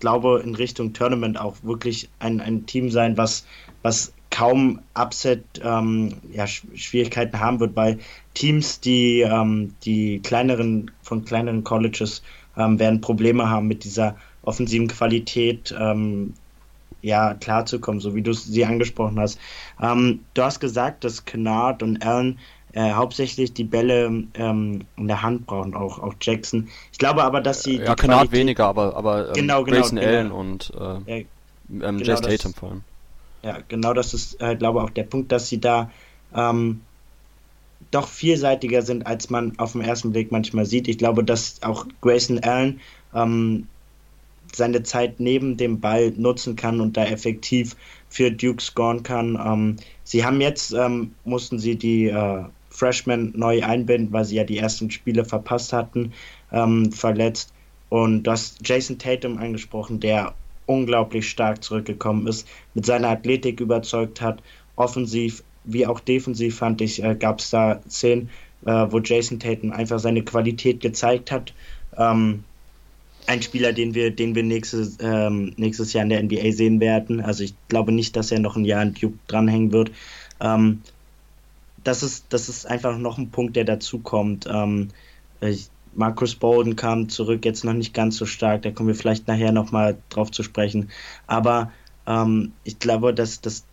B: glaube, in Richtung Tournament auch wirklich ein, ein Team sein, was, was kaum Upset ähm, ja, haben wird, weil Teams, die ähm, die kleineren von kleineren Colleges werden Probleme haben mit dieser offensiven Qualität ähm, ja klarzukommen, so wie du sie angesprochen hast. Ähm, du hast gesagt, dass Kennard und Allen äh, hauptsächlich die Bälle ähm, in der Hand brauchen, auch, auch Jackson. Ich glaube aber, dass sie.
A: Ja, Kennard weniger, aber, aber
B: ähm, genau, genau,
A: Grayson genau. Allen und äh, ja, ähm, genau Jace Tatum vor allem.
B: Ja, genau das ist, äh, glaube auch der Punkt, dass sie da ähm, doch vielseitiger sind, als man auf den ersten Blick manchmal sieht. Ich glaube, dass auch Grayson Allen ähm, seine Zeit neben dem Ball nutzen kann und da effektiv für Duke scoren kann. Ähm, sie haben jetzt, ähm, mussten sie die äh, Freshmen neu einbinden, weil sie ja die ersten Spiele verpasst hatten, ähm, verletzt. Und du hast Jason Tatum angesprochen, der unglaublich stark zurückgekommen ist, mit seiner Athletik überzeugt hat, offensiv wie auch defensiv fand ich, äh, gab es da Szenen, äh, wo Jason Tatum einfach seine Qualität gezeigt hat. Ähm, ein Spieler, den wir, den wir nächstes, ähm, nächstes Jahr in der NBA sehen werden. Also ich glaube nicht, dass er noch ein Jahr in Duke dranhängen wird. Ähm, das ist, das ist einfach noch ein Punkt, der dazu kommt. Ähm, Marcus Bowden kam zurück, jetzt noch nicht ganz so stark, da kommen wir vielleicht nachher nochmal drauf zu sprechen. Aber ähm, ich glaube, dass, dass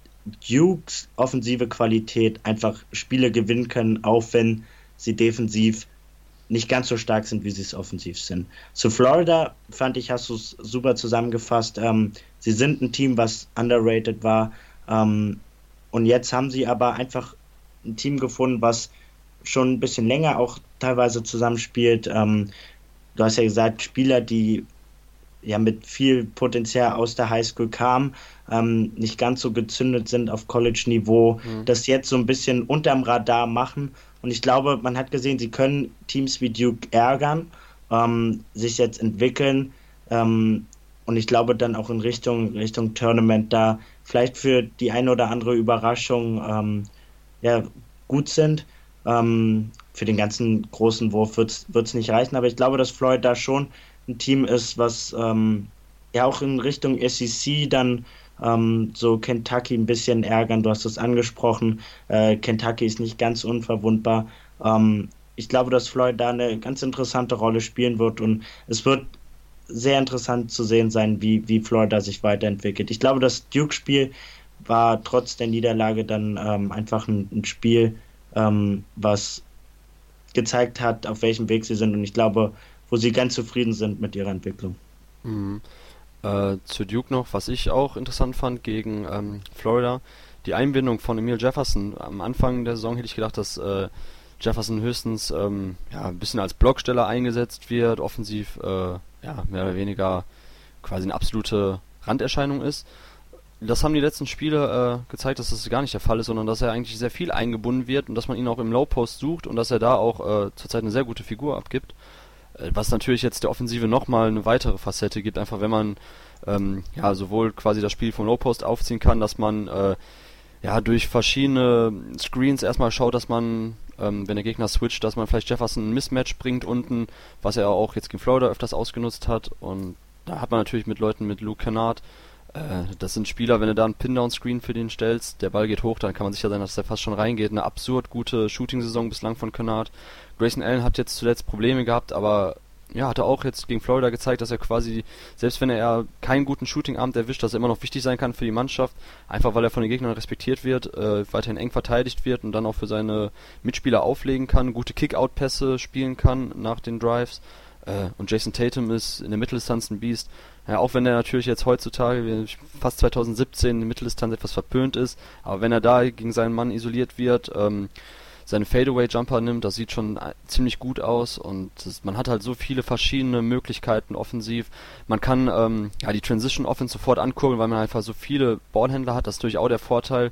B: Dukes offensive Qualität einfach Spiele gewinnen können, auch wenn sie defensiv nicht ganz so stark sind, wie sie es offensiv sind. Zu Florida fand ich, hast du es super zusammengefasst. Ähm, sie sind ein Team, was underrated war. Ähm, und jetzt haben sie aber einfach ein Team gefunden, was schon ein bisschen länger auch teilweise zusammenspielt. Ähm, du hast ja gesagt, Spieler, die ja mit viel Potenzial aus der Highschool kamen, ähm, nicht ganz so gezündet sind auf College-Niveau, mhm. das jetzt so ein bisschen unterm Radar machen. Und ich glaube, man hat gesehen, sie können Teams wie Duke ärgern, ähm, sich jetzt entwickeln. Ähm, und ich glaube dann auch in Richtung, Richtung Tournament da vielleicht für die eine oder andere Überraschung ähm, ja, gut sind. Ähm, für den ganzen großen Wurf wird es nicht reichen, aber ich glaube, dass Floyd da schon ein Team ist, was ähm, ja auch in Richtung SEC dann ähm, so Kentucky ein bisschen ärgern. Du hast es angesprochen, äh, Kentucky ist nicht ganz unverwundbar. Ähm, ich glaube, dass Floyd da eine ganz interessante Rolle spielen wird und es wird sehr interessant zu sehen sein, wie, wie Florida sich weiterentwickelt. Ich glaube, das Duke-Spiel war trotz der Niederlage dann ähm, einfach ein, ein Spiel, ähm, was gezeigt hat, auf welchem Weg sie sind und ich glaube, wo sie ganz zufrieden sind mit ihrer Entwicklung.
A: Mhm. Äh, zu Duke noch, was ich auch interessant fand gegen ähm, Florida, die Einbindung von Emil Jefferson. Am Anfang der Saison hätte ich gedacht, dass äh, Jefferson höchstens ähm, ja, ein bisschen als Blocksteller eingesetzt wird, offensiv äh, ja, mehr oder weniger quasi eine absolute Randerscheinung ist das haben die letzten Spiele äh, gezeigt, dass das gar nicht der Fall ist, sondern dass er eigentlich sehr viel eingebunden wird und dass man ihn auch im Low Post sucht und dass er da auch äh, zurzeit eine sehr gute Figur abgibt. Äh, was natürlich jetzt der Offensive nochmal eine weitere Facette gibt, einfach wenn man ähm, ja sowohl quasi das Spiel vom Low Post aufziehen kann, dass man äh, ja durch verschiedene Screens erstmal schaut, dass man, ähm, wenn der Gegner switcht, dass man vielleicht Jefferson ein Mismatch bringt unten, was er auch jetzt gegen Florida öfters ausgenutzt hat und da hat man natürlich mit Leuten mit Luke Kennard äh, das sind Spieler, wenn du da einen Pin-Down-Screen für den stellst, der Ball geht hoch, dann kann man sicher sein, dass der fast schon reingeht. Eine absurd gute Shooting-Saison bislang von Kennard. Grayson Allen hat jetzt zuletzt Probleme gehabt, aber ja, hat er auch jetzt gegen Florida gezeigt, dass er quasi, selbst wenn er keinen guten Shooting-Abend erwischt, dass er immer noch wichtig sein kann für die Mannschaft, einfach weil er von den Gegnern respektiert wird, äh, weiterhin eng verteidigt wird und dann auch für seine Mitspieler auflegen kann, gute Kick-Out-Pässe spielen kann nach den Drives. Äh, und Jason Tatum ist in der Mitteldistanz ein Biest. Ja, auch wenn er natürlich jetzt heutzutage, fast 2017, in der Mitteldistanz etwas verpönt ist, aber wenn er da gegen seinen Mann isoliert wird, ähm, seine Fadeaway-Jumper nimmt, das sieht schon äh, ziemlich gut aus und das, man hat halt so viele verschiedene Möglichkeiten offensiv. Man kann ähm, ja die Transition Offense sofort ankurbeln, weil man einfach so viele Ballhändler hat, das ist natürlich auch der Vorteil.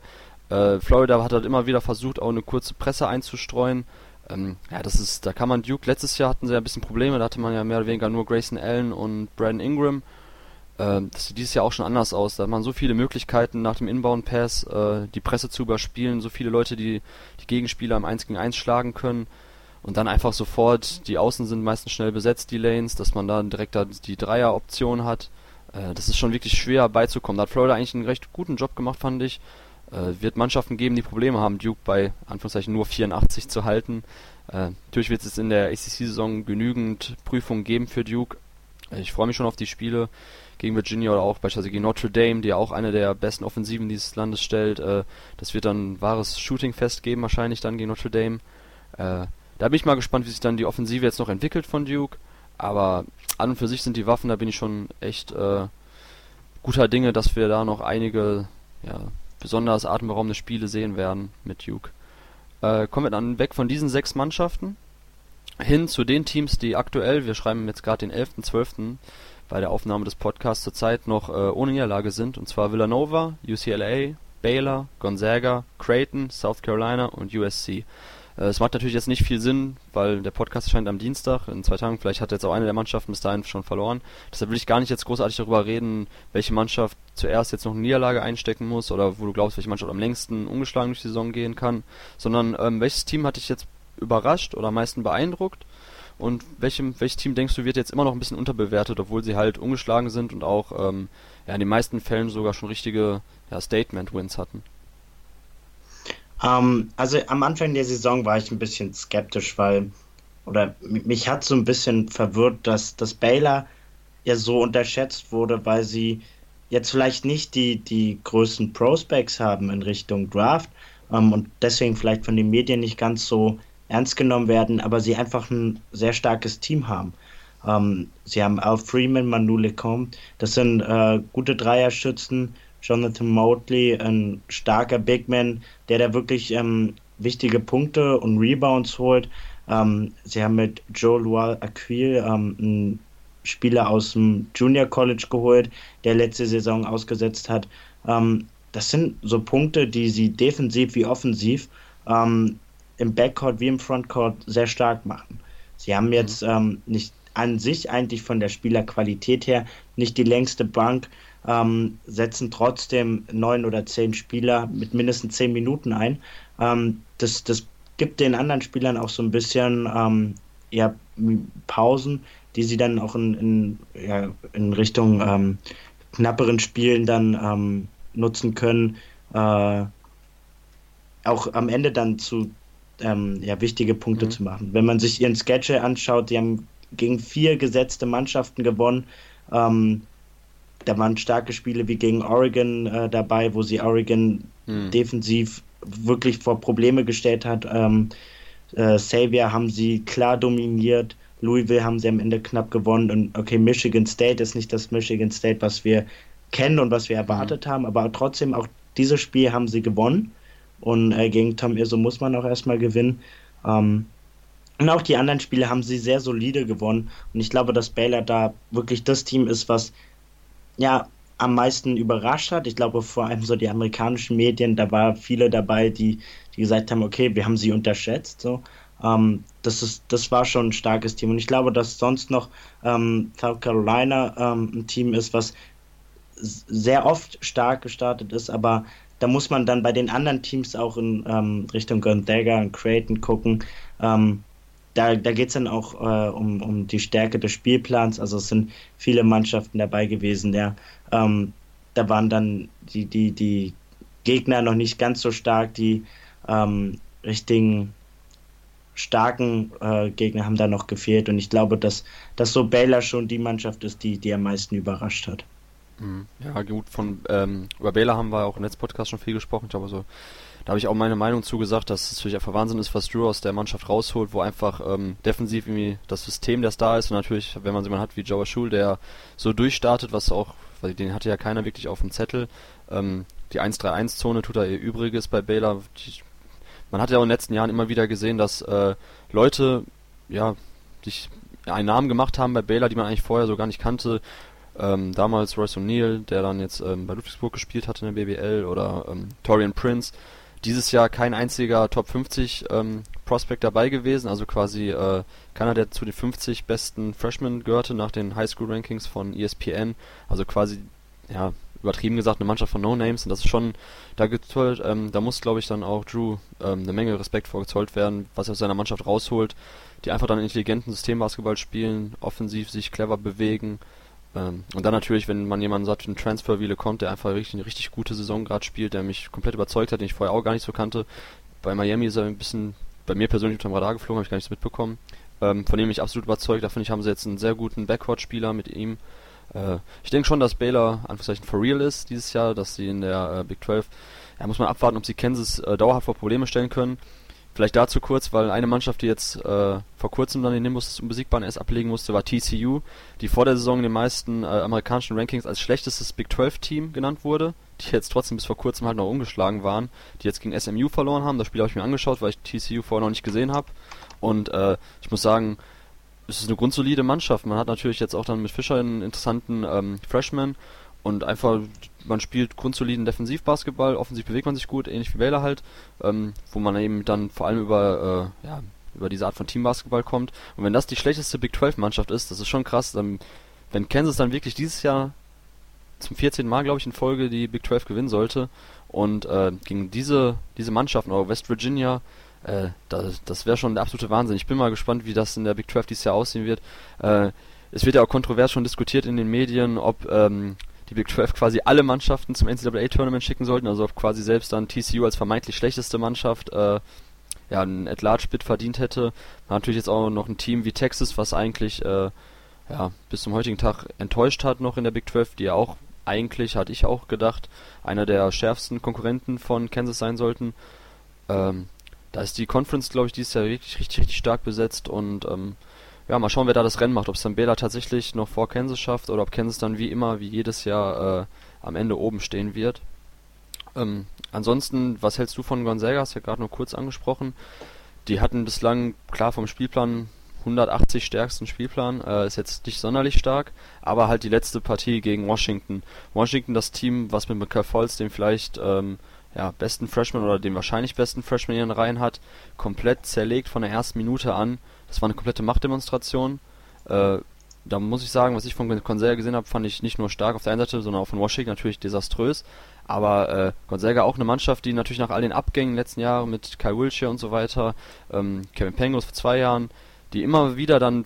A: Äh, Florida hat halt immer wieder versucht, auch eine kurze Presse einzustreuen. Ähm, ja, das ist, da kann man Duke, letztes Jahr hatten sie ja ein bisschen Probleme, da hatte man ja mehr oder weniger nur Grayson Allen und Brandon Ingram äh, das sieht dieses Jahr auch schon anders aus. Da hat man so viele Möglichkeiten nach dem Inbound-Pass, äh, die Presse zu überspielen, so viele Leute, die Gegenspieler im 1 gegen 1 schlagen können und dann einfach sofort, die Außen sind meistens schnell besetzt, die Lanes, dass man dann direkt da die Dreier-Option hat. Äh, das ist schon wirklich schwer beizukommen. Da hat Florida eigentlich einen recht guten Job gemacht, fand ich. Äh, wird Mannschaften geben, die Probleme haben, Duke bei Anführungszeichen nur 84 zu halten. Äh, natürlich wird es in der ACC-Saison genügend Prüfungen geben für Duke. Ich freue mich schon auf die Spiele gegen Virginia oder auch beispielsweise gegen Notre Dame, die ja auch eine der besten Offensiven dieses Landes stellt. Äh, das wird dann ein wahres Shooting-Fest geben, wahrscheinlich dann gegen Notre Dame. Äh, da bin ich mal gespannt, wie sich dann die Offensive jetzt noch entwickelt von Duke. Aber an und für sich sind die Waffen, da bin ich schon echt äh, guter Dinge, dass wir da noch einige ja, besonders atemberaubende Spiele sehen werden mit Duke. Äh, kommen wir dann weg von diesen sechs Mannschaften hin zu den Teams, die aktuell, wir schreiben jetzt gerade den 11.12., bei der Aufnahme des Podcasts zurzeit noch äh, ohne Niederlage sind, und zwar Villanova, UCLA, Baylor, Gonzaga, Creighton, South Carolina und USC. Äh, es macht natürlich jetzt nicht viel Sinn, weil der Podcast erscheint am Dienstag, in zwei Tagen, vielleicht hat jetzt auch eine der Mannschaften bis dahin schon verloren. Deshalb will ich gar nicht jetzt großartig darüber reden, welche Mannschaft zuerst jetzt noch eine Niederlage einstecken muss oder wo du glaubst, welche Mannschaft am längsten ungeschlagen durch die Saison gehen kann, sondern ähm, welches Team hat dich jetzt überrascht oder am meisten beeindruckt und welchem, welches Team denkst du wird jetzt immer noch ein bisschen unterbewertet, obwohl sie halt ungeschlagen sind und auch ähm, ja, in den meisten Fällen sogar schon richtige ja, Statement-Wins hatten?
B: Um, ähm, also am Anfang der Saison war ich ein bisschen skeptisch, weil, oder mich hat so ein bisschen verwirrt, dass, dass Baylor ja so unterschätzt wurde, weil sie jetzt vielleicht nicht die, die größten Prospects haben in Richtung Draft um, ähm, und deswegen vielleicht von den Medien nicht ganz so ernst genommen werden, aber sie einfach ein sehr starkes Team haben. Ähm, sie haben Al Freeman, Manu Lecomte, das sind äh, gute Dreierschützen. Jonathan Motley, ein starker Big Man, der da wirklich ähm, wichtige Punkte und Rebounds holt. Ähm, sie haben mit Joe Lual Aquil ähm, einen Spieler aus dem Junior College geholt, der letzte Saison ausgesetzt hat. Ähm, das sind so Punkte, die sie defensiv wie offensiv ähm, im Backcourt wie im Frontcourt sehr stark machen. Sie haben jetzt mhm. ähm, nicht an sich eigentlich von der Spielerqualität her nicht die längste Bank, ähm, setzen trotzdem neun oder zehn Spieler mit mindestens zehn Minuten ein. Ähm, das, das gibt den anderen Spielern auch so ein bisschen ähm, ja, Pausen, die sie dann auch in, in, ja, in Richtung ähm, knapperen Spielen dann ähm, nutzen können. Äh, auch am Ende dann zu ähm, ja, wichtige Punkte mhm. zu machen. Wenn man sich ihren Sketche anschaut, die haben gegen vier gesetzte Mannschaften gewonnen. Ähm, da waren starke Spiele wie gegen Oregon äh, dabei, wo sie Oregon mhm. defensiv wirklich vor Probleme gestellt hat. Ähm, äh, Xavier haben sie klar dominiert. Louisville haben sie am Ende knapp gewonnen. Und okay, Michigan State ist nicht das Michigan State, was wir kennen und was wir erwartet mhm. haben, aber trotzdem auch dieses Spiel haben sie gewonnen. Und äh, gegen Tom Izzo muss man auch erstmal gewinnen. Ähm, und auch die anderen Spiele haben sie sehr solide gewonnen. Und ich glaube, dass Baylor da wirklich das Team ist, was ja am meisten überrascht hat. Ich glaube, vor allem so die amerikanischen Medien, da war viele dabei, die, die gesagt haben, okay, wir haben sie unterschätzt. So. Ähm, das, ist, das war schon ein starkes Team. Und ich glaube, dass sonst noch ähm, South Carolina ähm, ein Team ist, was sehr oft stark gestartet ist, aber da muss man dann bei den anderen Teams auch in ähm, Richtung Gonzaga und Creighton gucken. Ähm, da da geht es dann auch äh, um, um die Stärke des Spielplans. Also es sind viele Mannschaften dabei gewesen. Ja. Ähm, da waren dann die, die, die Gegner noch nicht ganz so stark, die ähm, richtigen starken äh, Gegner haben da noch gefehlt und ich glaube, dass, dass so Baylor schon die Mannschaft ist, die, die am meisten überrascht hat.
A: Mhm. Ja, gut, von ähm, über Baylor haben wir auch im Netzpodcast schon viel gesprochen. Ich glaube, so, da habe ich auch meine Meinung zugesagt, dass es natürlich einfach Wahnsinn ist, was Drew aus der Mannschaft rausholt, wo einfach ähm, defensiv irgendwie das System, das da ist und natürlich, wenn man jemanden hat wie Joe Schul, der so durchstartet, was auch, weil den hatte ja keiner wirklich auf dem Zettel. Ähm, die 1-3-1-Zone tut da ihr Übriges bei Baylor. Die, man hat ja auch in den letzten Jahren immer wieder gesehen, dass äh, Leute ja sich einen Namen gemacht haben bei Baylor, die man eigentlich vorher so gar nicht kannte. Ähm, damals Royce O'Neill, der dann jetzt ähm, bei Ludwigsburg gespielt hat in der BBL, oder ähm, Torian Prince. Dieses Jahr kein einziger Top 50 ähm, Prospect dabei gewesen, also quasi äh, keiner, der zu den 50 besten Freshmen gehörte nach den Highschool Rankings von ESPN. Also quasi, ja, übertrieben gesagt, eine Mannschaft von No-Names und das ist schon, da gezollt, ähm, da muss glaube ich dann auch Drew ähm, eine Menge Respekt vorgezollt werden, was er aus seiner Mannschaft rausholt, die einfach dann intelligenten Systembasketball spielen, offensiv sich clever bewegen, ähm, und dann natürlich, wenn man jemanden sagt, wie ein Transfer wie kommt, der einfach richtig, eine richtig gute Saison gerade spielt, der mich komplett überzeugt hat, den ich vorher auch gar nicht so kannte. Bei Miami ist er ein bisschen, bei mir persönlich unter dem Radar geflogen, habe ich gar nichts mitbekommen. Ähm, von dem ich absolut überzeugt, da finde ich, haben sie jetzt einen sehr guten Backcourt-Spieler mit ihm. Äh, ich denke schon, dass Baylor Anführungszeichen for real ist dieses Jahr, dass sie in der äh, Big 12, ja, muss man abwarten, ob sie Kansas äh, dauerhaft vor Probleme stellen können. Vielleicht dazu kurz, weil eine Mannschaft, die jetzt äh, vor kurzem dann den Nimbus des Unbesiegbaren erst ablegen musste, war TCU, die vor der Saison in den meisten äh, amerikanischen Rankings als schlechtestes Big 12 Team genannt wurde, die jetzt trotzdem bis vor kurzem halt noch ungeschlagen waren, die jetzt gegen SMU verloren haben. Das Spiel habe ich mir angeschaut, weil ich TCU vorher noch nicht gesehen habe. Und äh, ich muss sagen, es ist eine grundsolide Mannschaft. Man hat natürlich jetzt auch dann mit Fischer einen interessanten ähm, Freshman und einfach man spielt grundsoliden Defensivbasketball, offensiv bewegt man sich gut, ähnlich wie Baylor halt, ähm, wo man eben dann vor allem über, äh, ja, über diese Art von Teambasketball kommt. Und wenn das die schlechteste Big 12 Mannschaft ist, das ist schon krass, dann, wenn Kansas dann wirklich dieses Jahr zum 14. Mal, glaube ich, in Folge die Big 12 gewinnen sollte und äh, gegen diese, diese Mannschaften, oder West Virginia, äh, das, das wäre schon der absolute Wahnsinn. Ich bin mal gespannt, wie das in der Big 12 dieses Jahr aussehen wird. Äh, es wird ja auch kontrovers schon diskutiert in den Medien, ob ähm, die Big 12 quasi alle Mannschaften zum NCAA-Tournament schicken sollten, also quasi selbst dann TCU als vermeintlich schlechteste Mannschaft äh, ja, ein At-Large-Bit verdient hätte. Man hat natürlich jetzt auch noch ein Team wie Texas, was eigentlich äh, ja, bis zum heutigen Tag enttäuscht hat noch in der Big 12, die ja auch eigentlich, hatte ich auch gedacht, einer der schärfsten Konkurrenten von Kansas sein sollten. Ähm, da ist die Conference, glaube ich, dieses Jahr wirklich richtig, richtig stark besetzt und ähm, ja, mal schauen, wer da das Rennen macht. Ob es dann Baylor tatsächlich noch vor Kansas schafft oder ob Kansas dann wie immer, wie jedes Jahr äh, am Ende oben stehen wird. Ähm, ansonsten, was hältst du von Gonzaga? Hast ja gerade nur kurz angesprochen. Die hatten bislang, klar vom Spielplan 180 stärksten Spielplan, äh, ist jetzt nicht sonderlich stark, aber halt die letzte Partie gegen Washington. Washington, das Team, was mit Michael Falls, dem vielleicht ähm, ja, besten Freshman oder den wahrscheinlich besten Freshman in ihren Reihen hat, komplett zerlegt von der ersten Minute an. Das war eine komplette Machtdemonstration. Äh, da muss ich sagen, was ich von Gonzaga gesehen habe, fand ich nicht nur stark auf der einen Seite, sondern auch von Washington natürlich desaströs. Aber äh, Gonzaga auch eine Mannschaft, die natürlich nach all den Abgängen letzten Jahre mit Kai Wilshire und so weiter, ähm, Kevin Pangos vor zwei Jahren, die immer wieder dann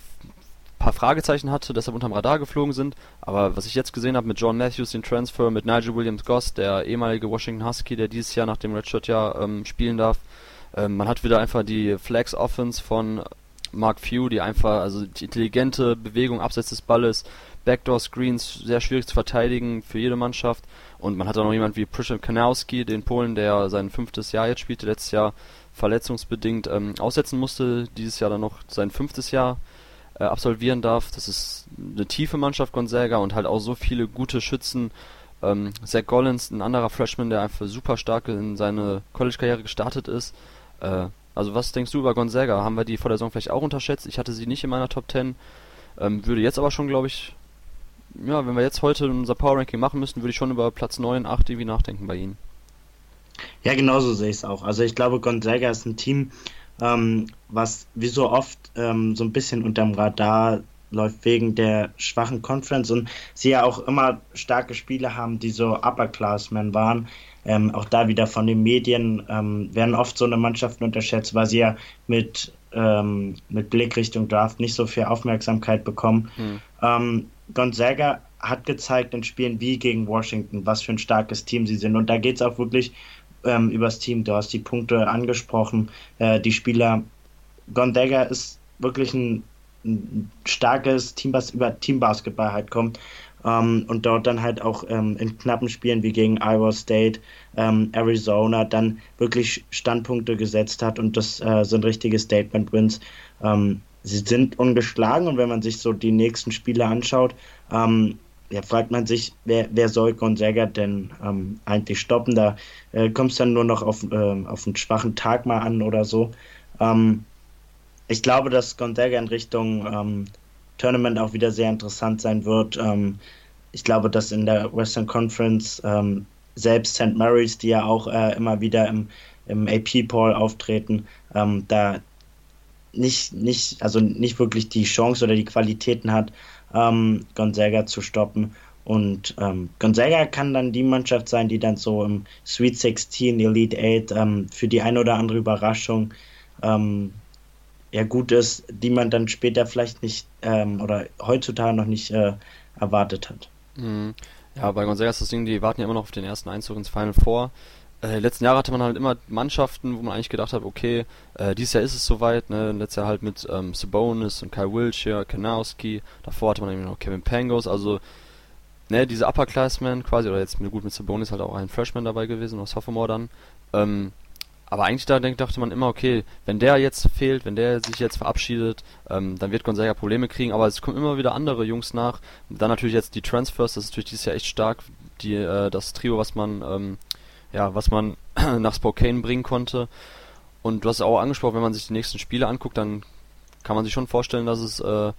A: paar Fragezeichen hatte, deshalb unterm Radar geflogen sind. Aber was ich jetzt gesehen habe mit John Matthews, den Transfer, mit Nigel Williams Goss, der ehemalige Washington Husky, der dieses Jahr nach dem Redshirt-Jahr ähm, spielen darf, ähm, man hat wieder einfach die Flex-Offense von Mark Few, die einfach, also die intelligente Bewegung abseits des Balles, Backdoor Screens, sehr schwierig zu verteidigen für jede Mannschaft. Und man hat auch noch jemand wie Przyszedł Kanowski, den Polen, der sein fünftes Jahr jetzt spielte, letztes Jahr verletzungsbedingt ähm, aussetzen musste, dieses Jahr dann noch sein fünftes Jahr äh, absolvieren darf. Das ist eine tiefe Mannschaft Gonzaga und halt auch so viele gute Schützen. Ähm, Zach Collins, ein anderer Freshman, der einfach super stark in seine College-Karriere gestartet ist. Äh, also was denkst du über Gonzaga? Haben wir die vor der Saison vielleicht auch unterschätzt? Ich hatte sie nicht in meiner Top 10. Ähm, würde jetzt aber schon, glaube ich, ja, wenn wir jetzt heute unser Power Ranking machen müssten, würde ich schon über Platz 9, 8 irgendwie nachdenken bei ihnen.
B: Ja, genauso sehe ich es auch. Also ich glaube, Gonzaga ist ein Team, ähm, was wie so oft ähm, so ein bisschen unterm Radar läuft wegen der schwachen Conference und sie ja auch immer starke Spiele haben, die so Upperclassmen waren. Ähm, auch da wieder von den Medien ähm, werden oft so eine Mannschaften unterschätzt, weil sie ja mit, ähm, mit Blick Richtung Draft nicht so viel Aufmerksamkeit bekommen. Hm. Ähm, Gonzaga hat gezeigt in Spielen wie gegen Washington, was für ein starkes Team sie sind. Und da geht es auch wirklich ähm, übers Team. Du hast die Punkte angesprochen. Äh, die Spieler Gonzaga ist wirklich ein, ein starkes Team, was über Teambasketball halt kommt ähm, und dort dann halt auch ähm, in knappen Spielen wie gegen Iowa State, ähm, Arizona dann wirklich Standpunkte gesetzt hat und das äh, sind richtige Statement-Wins. Ähm, sie sind ungeschlagen und wenn man sich so die nächsten Spiele anschaut, ähm, ja, fragt man sich, wer, wer soll Gonzaga denn ähm, eigentlich stoppen? Da äh, kommt es dann nur noch auf, äh, auf einen schwachen Tag mal an oder so. Ähm, ich glaube, dass Gonzaga in Richtung ähm, Tournament auch wieder sehr interessant sein wird. Ähm, ich glaube, dass in der Western Conference ähm, selbst St. Mary's, die ja auch äh, immer wieder im, im AP-Poll auftreten, ähm, da nicht, nicht, also nicht wirklich die Chance oder die Qualitäten hat, ähm, Gonzaga zu stoppen. Und ähm, Gonzaga kann dann die Mannschaft sein, die dann so im Sweet 16, Elite 8 ähm, für die eine oder andere Überraschung ähm, ja gut ist, die man dann später vielleicht nicht ähm, oder heutzutage noch nicht äh, erwartet hat.
A: Mhm. Ja, bei Gonzaga ist das Ding, die warten ja immer noch auf den ersten Einzug ins Final Four. Äh, letzten Jahre hatte man halt immer Mannschaften, wo man eigentlich gedacht hat, okay, äh, dieses Jahr ist es soweit, ne? Letztes Jahr halt mit ähm, Sabonis und Kyle Wilshire, Kanowski, davor hatte man eben noch Kevin Pangos, also ne, diese Upperclassmen quasi, oder jetzt gut mit Sabonis halt auch ein Freshman dabei gewesen, oder Sophomore dann. Ähm, aber eigentlich da denk, dachte man immer, okay, wenn der jetzt fehlt, wenn der sich jetzt verabschiedet, ähm, dann wird Gonzaga Probleme kriegen, aber es kommen immer wieder andere Jungs nach. Dann natürlich jetzt die Transfers, das ist natürlich dieses Jahr echt stark, die, äh, das Trio, was man ähm, ja, was man nach Spokane bringen konnte. Und du hast auch angesprochen, wenn man sich die nächsten Spiele anguckt, dann kann man sich schon vorstellen, dass es äh,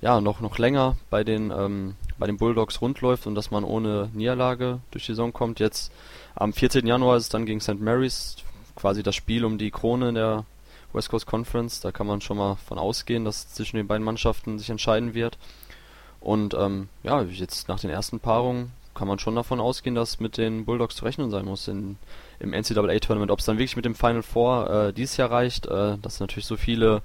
A: ja noch noch länger bei den ähm, bei den Bulldogs rund läuft und dass man ohne Niederlage durch die Saison kommt. Jetzt am 14. Januar ist es dann gegen St. Mary's quasi das Spiel um die Krone der West Coast Conference. Da kann man schon mal von ausgehen, dass zwischen den beiden Mannschaften sich entscheiden wird. Und ähm, ja, jetzt nach den ersten Paarungen kann man schon davon ausgehen, dass mit den Bulldogs zu rechnen sein muss in, im NCAA-Tournament. Ob es dann wirklich mit dem Final Four äh, dieses Jahr reicht, äh, das sind natürlich so viele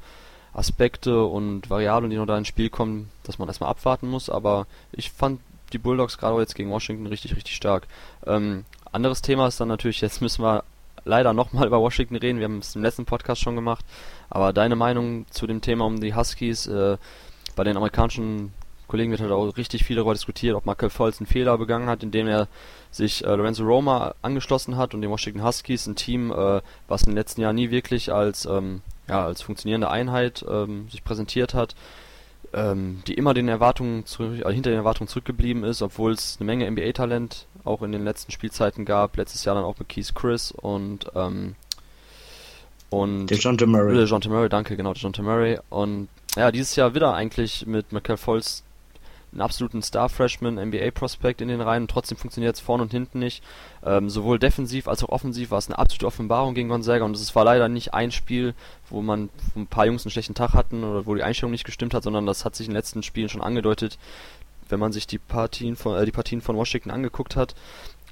A: Aspekte und Variablen, die noch da ins Spiel kommen, dass man erstmal abwarten muss. Aber ich fand die Bulldogs gerade jetzt gegen Washington richtig, richtig stark. Ähm, anderes Thema ist dann natürlich, jetzt müssen wir leider nochmal über Washington reden. Wir haben es im letzten Podcast schon gemacht. Aber deine Meinung zu dem Thema um die Huskies äh, bei den amerikanischen Kollegen wird halt auch richtig viel darüber diskutiert, ob Michael Fultz einen Fehler begangen hat, indem er sich äh, Lorenzo Roma angeschlossen hat und den Washington Huskies, ein Team, äh, was in den letzten Jahren nie wirklich als ähm, ja als funktionierende Einheit ähm, sich präsentiert hat, ähm, die immer den Erwartungen zurück, äh, hinter den Erwartungen zurückgeblieben ist, obwohl es eine Menge NBA-Talent auch in den letzten Spielzeiten gab, letztes Jahr dann auch mit Keith Chris und ähm, und
B: DeJounte Murray.
A: DeJounte Murray, danke, genau, DeJounte Murray und ja, dieses Jahr wieder eigentlich mit Michael Fultz einen absoluten Star-Freshman, NBA-Prospect in den Reihen. Trotzdem funktioniert es vorne und hinten nicht. Ähm, sowohl defensiv als auch offensiv war es eine absolute Offenbarung gegen Gonzaga und es war leider nicht ein Spiel, wo man wo ein paar Jungs einen schlechten Tag hatten oder wo die Einstellung nicht gestimmt hat, sondern das hat sich in den letzten Spielen schon angedeutet, wenn man sich die Partien von, äh, die Partien von Washington angeguckt hat.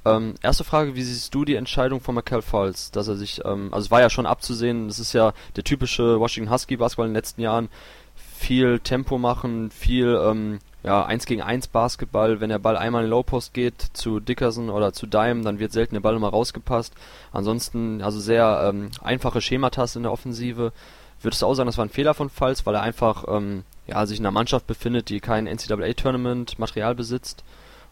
A: Ähm, erste Frage, wie siehst du die Entscheidung von Michael Falls, dass er sich, ähm, also es war ja schon abzusehen, das ist ja der typische Washington Husky Basketball in den letzten Jahren, viel Tempo machen, viel ähm, ja, 1 gegen 1 Basketball, wenn der Ball einmal in den Lowpost geht zu Dickerson oder zu Dime, dann wird selten der Ball immer rausgepasst. Ansonsten, also sehr ähm, einfache Schematas in der Offensive. Würdest du auch sagen, das war ein Fehler von Falls, weil er einfach ähm, ja, sich in einer Mannschaft befindet, die kein NCAA-Tournament-Material besitzt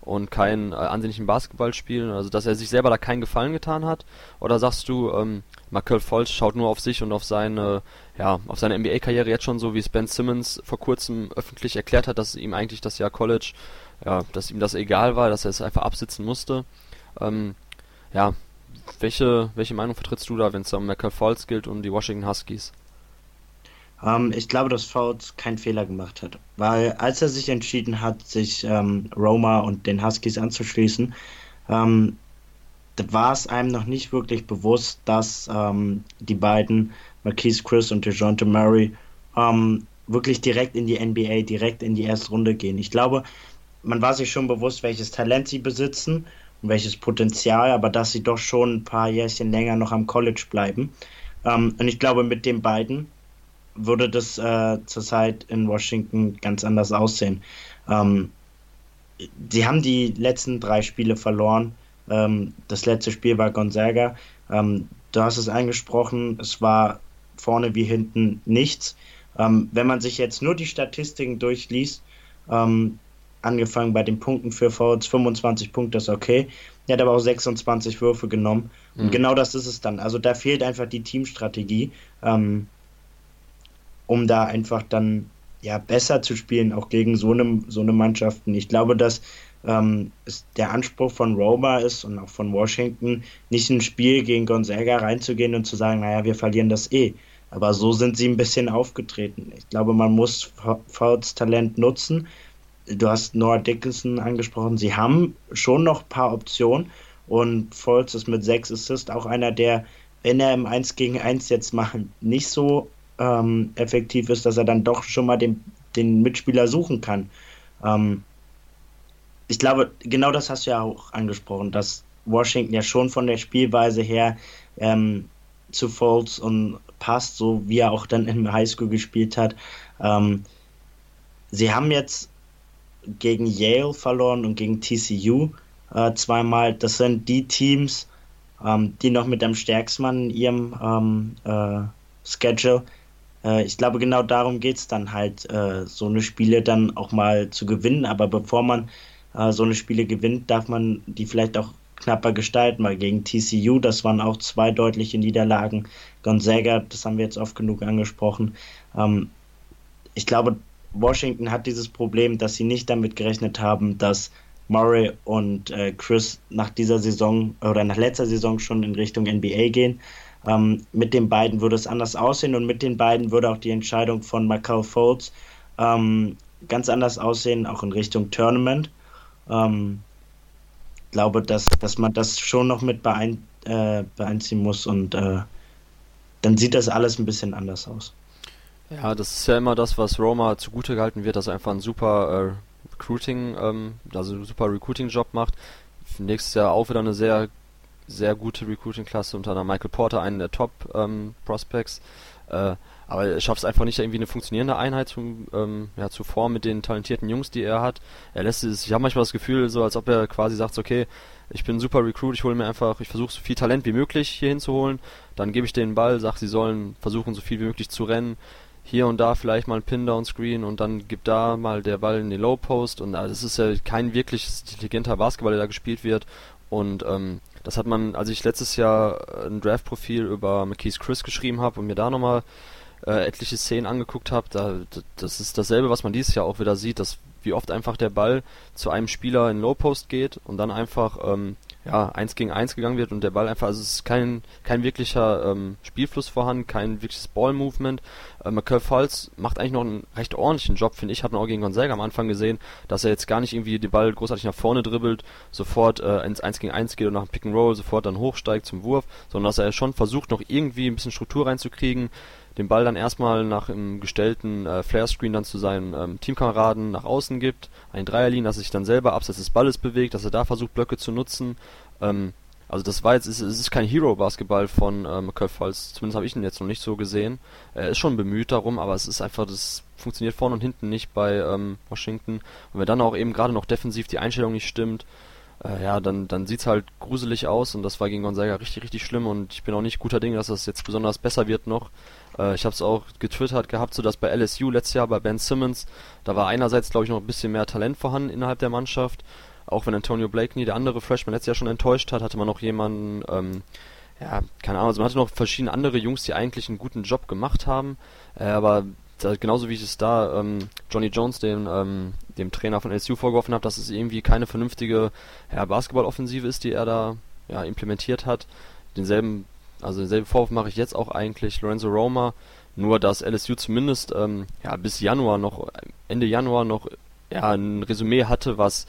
A: und kein äh, ansehnlichen Basketball spielen, also dass er sich selber da keinen Gefallen getan hat? Oder sagst du, ähm, Michael Fultz schaut nur auf sich und auf seine, ja, auf seine NBA-Karriere jetzt schon so, wie es Ben Simmons vor kurzem öffentlich erklärt hat, dass ihm eigentlich das Jahr College, ja, dass ihm das egal war, dass er es einfach absitzen musste. Ähm, ja, welche, welche Meinung vertrittst du da, wenn es um Michael Fultz gilt und die Washington Huskies?
B: Ähm, ich glaube, dass Fultz keinen Fehler gemacht hat, weil als er sich entschieden hat, sich ähm, Roma und den Huskies anzuschließen, ähm, war es einem noch nicht wirklich bewusst, dass ähm, die beiden, Marquise Chris und DeJounte Murray, ähm, wirklich direkt in die NBA, direkt in die erste Runde gehen. Ich glaube, man war sich schon bewusst, welches Talent sie besitzen und welches Potenzial, aber dass sie doch schon ein paar Jährchen länger noch am College bleiben. Ähm, und ich glaube, mit den beiden würde das äh, zurzeit in Washington ganz anders aussehen. Ähm, sie haben die letzten drei Spiele verloren ähm, das letzte Spiel war Gonzaga. Ähm, du hast es angesprochen, es war vorne wie hinten nichts. Ähm, wenn man sich jetzt nur die Statistiken durchliest, ähm, angefangen bei den Punkten für Fouls, 25 Punkte ist okay. Er hat aber auch 26 Würfe genommen. Und mhm. genau das ist es dann. Also da fehlt einfach die Teamstrategie, ähm, um da einfach dann ja besser zu spielen, auch gegen so eine, so eine Mannschaften. Ich glaube, dass ähm, der Anspruch von Roma ist und auch von Washington, nicht ein Spiel gegen Gonzaga reinzugehen und zu sagen, naja, wir verlieren das eh. Aber so sind sie ein bisschen aufgetreten. Ich glaube, man muss Fouts Talent nutzen. Du hast Noah Dickinson angesprochen. Sie haben schon noch ein paar Optionen und Fultz ist mit sechs Assists auch einer, der, wenn er im 1 gegen 1 jetzt machen, nicht so ähm, effektiv ist, dass er dann doch schon mal den, den Mitspieler suchen kann. Ähm, ich glaube, genau das hast du ja auch angesprochen, dass Washington ja schon von der Spielweise her ähm, zu Fultz und passt, so wie er auch dann im Highschool gespielt hat. Ähm, sie haben jetzt gegen Yale verloren und gegen TCU äh, zweimal. Das sind die Teams, ähm, die noch mit am stärksten in ihrem ähm, äh, Schedule. Äh, ich glaube, genau darum geht es dann halt, äh, so eine Spiele dann auch mal zu gewinnen. Aber bevor man äh, so eine Spiele gewinnt, darf man die vielleicht auch knapper gestalten, weil gegen TCU, das waren auch zwei deutliche Niederlagen. Gonzaga, das haben wir jetzt oft genug angesprochen. Ähm, ich glaube, Washington hat dieses Problem, dass sie nicht damit gerechnet haben, dass Murray und äh, Chris nach dieser Saison oder nach letzter Saison schon in Richtung NBA gehen. Ähm, mit den beiden würde es anders aussehen und mit den beiden würde auch die Entscheidung von Michael Foltz ähm, ganz anders aussehen, auch in Richtung Tournament. Ähm, glaube, dass, dass man das schon noch mit beein, äh, beeinziehen muss und äh, dann sieht das alles ein bisschen anders aus.
A: Ja, das ist ja immer das, was Roma zugute gehalten wird, dass er einfach ein super äh, Recruiting, ähm, also super Recruiting-Job macht. Nächstes Jahr auch wieder eine sehr, sehr gute Recruiting-Klasse unter einer Michael Porter, einen der Top-Prospects. Ähm, äh, aber er schafft es einfach nicht, irgendwie eine funktionierende Einheit zu, ähm, ja, zu formen mit den talentierten Jungs, die er hat. Er lässt es, ich habe manchmal das Gefühl, so als ob er quasi sagt, okay, ich bin ein super Recruit, ich hole mir einfach, ich versuche so viel Talent wie möglich hier hinzuholen, dann gebe ich denen den Ball, sag, sie sollen versuchen, so viel wie möglich zu rennen, hier und da vielleicht mal ein Pin-Down-Screen und dann gibt da mal der Ball in den Low-Post und also das ist ja kein wirklich intelligenter Basketball, der da gespielt wird und ähm, das hat man, als ich letztes Jahr ein Draft-Profil über McKees Chris geschrieben habe und mir da nochmal äh, etliche Szenen angeguckt habe, da, das ist dasselbe, was man dieses Jahr auch wieder sieht, dass wie oft einfach der Ball zu einem Spieler in Low Post geht und dann einfach ähm, ja eins gegen eins gegangen wird und der Ball einfach, also es ist kein kein wirklicher ähm, Spielfluss vorhanden, kein wirkliches Ball Movement. Äh, McCall Falls macht eigentlich noch einen recht ordentlichen Job, finde ich. Hat man auch gegen Gonzaga am Anfang gesehen, dass er jetzt gar nicht irgendwie den Ball großartig nach vorne dribbelt, sofort äh, ins 1 gegen 1 geht und nach dem Pick and Roll sofort dann hochsteigt zum Wurf, sondern dass er schon versucht noch irgendwie ein bisschen Struktur reinzukriegen den Ball dann erstmal nach einem gestellten äh, Flare-Screen dann zu seinen ähm, Teamkameraden nach außen gibt, ein Dreierlinie, dass er sich dann selber abseits des Balles bewegt, dass er da versucht, Blöcke zu nutzen. Ähm, also das war jetzt, es ist kein Hero-Basketball von ähm, Falls, zumindest habe ich ihn jetzt noch nicht so gesehen. Er ist schon bemüht darum, aber es ist einfach, das funktioniert vorne und hinten nicht bei ähm, Washington. Und wenn dann auch eben gerade noch defensiv die Einstellung nicht stimmt, äh, ja, dann, dann sieht's halt gruselig aus und das war gegen Gonzaga richtig, richtig schlimm und ich bin auch nicht guter Dinge, dass das jetzt besonders besser wird noch. Äh, ich habe es auch getwittert gehabt, so dass bei LSU letztes Jahr bei Ben Simmons, da war einerseits, glaube ich, noch ein bisschen mehr Talent vorhanden innerhalb der Mannschaft. Auch wenn Antonio Blakeney, der andere Freshman, letztes Jahr schon enttäuscht hat, hatte man noch jemanden, ähm, ja, keine Ahnung, also man hatte noch verschiedene andere Jungs, die eigentlich einen guten Job gemacht haben, äh, aber da, genauso wie ich es da ähm, Johnny Jones, dem, ähm, dem Trainer von LSU vorgeworfen habe, dass es irgendwie keine vernünftige ja, Basketballoffensive ist, die er da ja, implementiert hat. Denselben also denselben Vorwurf mache ich jetzt auch eigentlich Lorenzo Roma, nur dass LSU zumindest ähm, ja, bis Januar noch, Ende Januar noch ja, ein Resümee hatte, was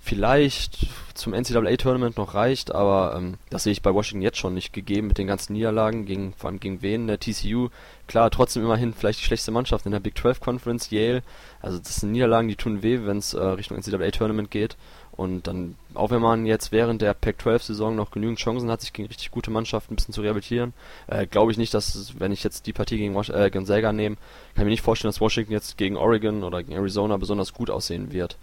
A: vielleicht zum NCAA-Tournament noch reicht, aber ähm, das sehe ich bei Washington jetzt schon nicht gegeben mit den ganzen Niederlagen, gegen, vor allem gegen wen, der TCU, klar, trotzdem immerhin vielleicht die schlechteste Mannschaft in der Big 12 Conference, Yale, also das sind Niederlagen, die tun weh, wenn es äh, Richtung NCAA-Tournament geht und dann, auch wenn man jetzt während der Pac-12-Saison noch genügend Chancen hat, sich gegen richtig gute Mannschaften ein bisschen zu rehabilitieren, äh, glaube ich nicht, dass, wenn ich jetzt die Partie gegen Was äh, Gonzaga nehme, kann ich mir nicht vorstellen, dass Washington jetzt gegen Oregon oder gegen Arizona besonders gut aussehen wird.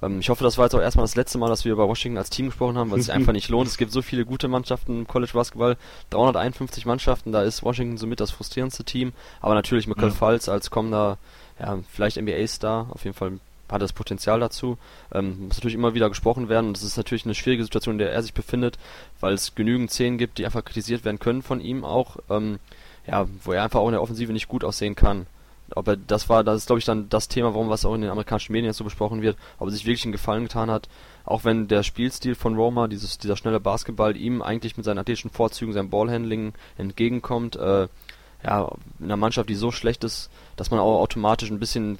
A: Ähm, ich hoffe, das war jetzt auch erstmal das letzte Mal, dass wir über Washington als Team gesprochen haben, weil es sich einfach nicht lohnt. Es gibt so viele gute Mannschaften im College Basketball, 351 Mannschaften, da ist Washington somit das frustrierendste Team. Aber natürlich Michael ja. Falls als kommender, ja, vielleicht NBA-Star, auf jeden Fall hat das Potenzial dazu. Ähm, muss natürlich immer wieder gesprochen werden und es ist natürlich eine schwierige Situation, in der er sich befindet, weil es genügend Szenen gibt, die einfach kritisiert werden können von ihm auch, ähm, ja, wo er einfach auch in der Offensive nicht gut aussehen kann ob er das war, das ist glaube ich dann das Thema, warum was auch in den amerikanischen Medien jetzt so besprochen wird, ob er sich wirklich einen Gefallen getan hat, auch wenn der Spielstil von Roma, dieses dieser schnelle Basketball ihm eigentlich mit seinen athletischen Vorzügen, seinem Ballhandling entgegenkommt, äh, ja, in einer Mannschaft, die so schlecht ist, dass man auch automatisch ein bisschen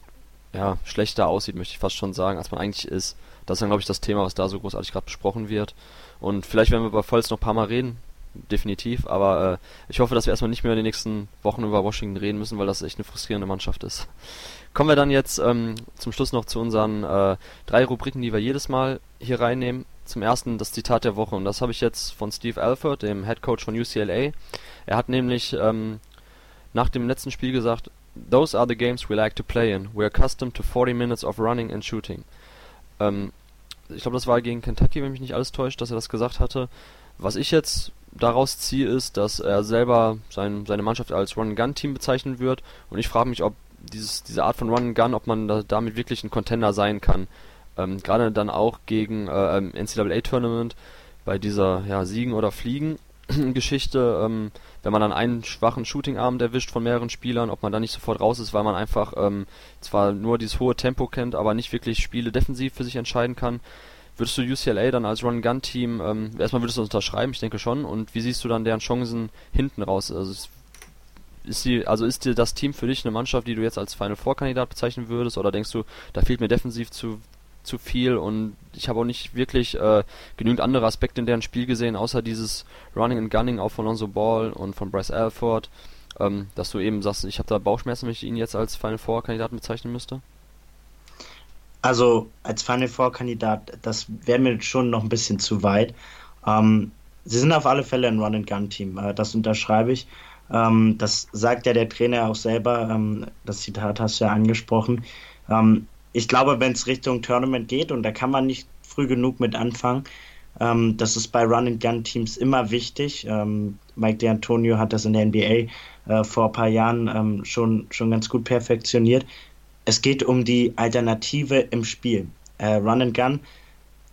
A: ja, schlechter aussieht, möchte ich fast schon sagen, als man eigentlich ist. Das ist dann glaube ich das Thema, was da so großartig gerade besprochen wird. Und vielleicht werden wir bei Volz noch ein paar Mal reden, definitiv. Aber äh, ich hoffe, dass wir erstmal nicht mehr in den nächsten Wochen über Washington reden müssen, weil das echt eine frustrierende Mannschaft ist. Kommen wir dann jetzt ähm, zum Schluss noch zu unseren äh, drei Rubriken, die wir jedes Mal hier reinnehmen. Zum ersten das Zitat der Woche und das habe ich jetzt von Steve Alford, dem Head Coach von UCLA. Er hat nämlich ähm, nach dem letzten Spiel gesagt, Those are the games we like to play in. We're accustomed to 40 minutes of running and shooting. Ähm, ich glaube, das war gegen Kentucky, wenn mich nicht alles täuscht, dass er das gesagt hatte. Was ich jetzt daraus ziehe, ist, dass er selber sein, seine Mannschaft als Run-Gun-Team bezeichnen wird. Und ich frage mich, ob dieses, diese Art von Run-Gun, ob man da, damit wirklich ein Contender sein kann. Ähm, Gerade dann auch gegen äh, NCAA-Tournament bei dieser ja, Siegen- oder Fliegen-Geschichte, ähm, wenn man dann einen schwachen Shooting-Abend erwischt von mehreren Spielern, ob man da nicht sofort raus ist, weil man einfach ähm, zwar nur dieses hohe Tempo kennt, aber nicht wirklich Spiele defensiv für sich entscheiden kann. Würdest du UCLA dann als Run-Gun-Team, ähm, erstmal würdest du das unterschreiben, ich denke schon, und wie siehst du dann deren Chancen hinten raus? Also ist, ist die, also ist dir das Team für dich eine Mannschaft, die du jetzt als Final Four Kandidat bezeichnen würdest, oder denkst du, da fehlt mir defensiv zu zu viel und ich habe auch nicht wirklich äh, genügend andere Aspekte in deren Spiel gesehen, außer dieses Running and Gunning auch von Lonzo Ball und von Bryce Alford, ähm, dass du eben sagst, ich habe da Bauchschmerzen, wenn ich ihn jetzt als Final Four Kandidaten bezeichnen müsste?
B: Also als Final Four Kandidat, das wäre mir schon noch ein bisschen zu weit. Ähm, sie sind auf alle Fälle ein Run-and-Gun-Team, äh, das unterschreibe ich. Ähm, das sagt ja der Trainer auch selber, ähm, das Zitat hast du ja angesprochen. Ähm, ich glaube, wenn es Richtung Tournament geht, und da kann man nicht früh genug mit anfangen, ähm, das ist bei Run-and-Gun-Teams immer wichtig. Ähm, Mike D'Antonio hat das in der NBA äh, vor ein paar Jahren schon, schon ganz gut perfektioniert es geht um die Alternative im Spiel. Äh, Run and Gun,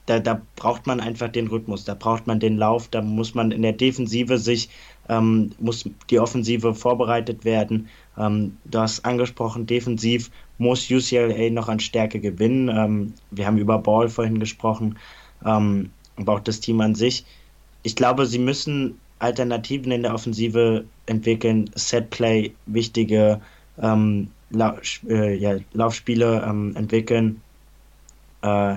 B: da, da braucht man einfach den Rhythmus, da braucht man den Lauf, da muss man in der Defensive sich, ähm, muss die Offensive vorbereitet werden. Ähm, du hast angesprochen, defensiv muss UCLA noch an Stärke gewinnen. Ähm, wir haben über Ball vorhin gesprochen, ähm, aber auch das Team an sich. Ich glaube, sie müssen Alternativen in der Offensive entwickeln, Setplay, wichtige ähm, La äh, ja, Laufspiele ähm, entwickeln, äh,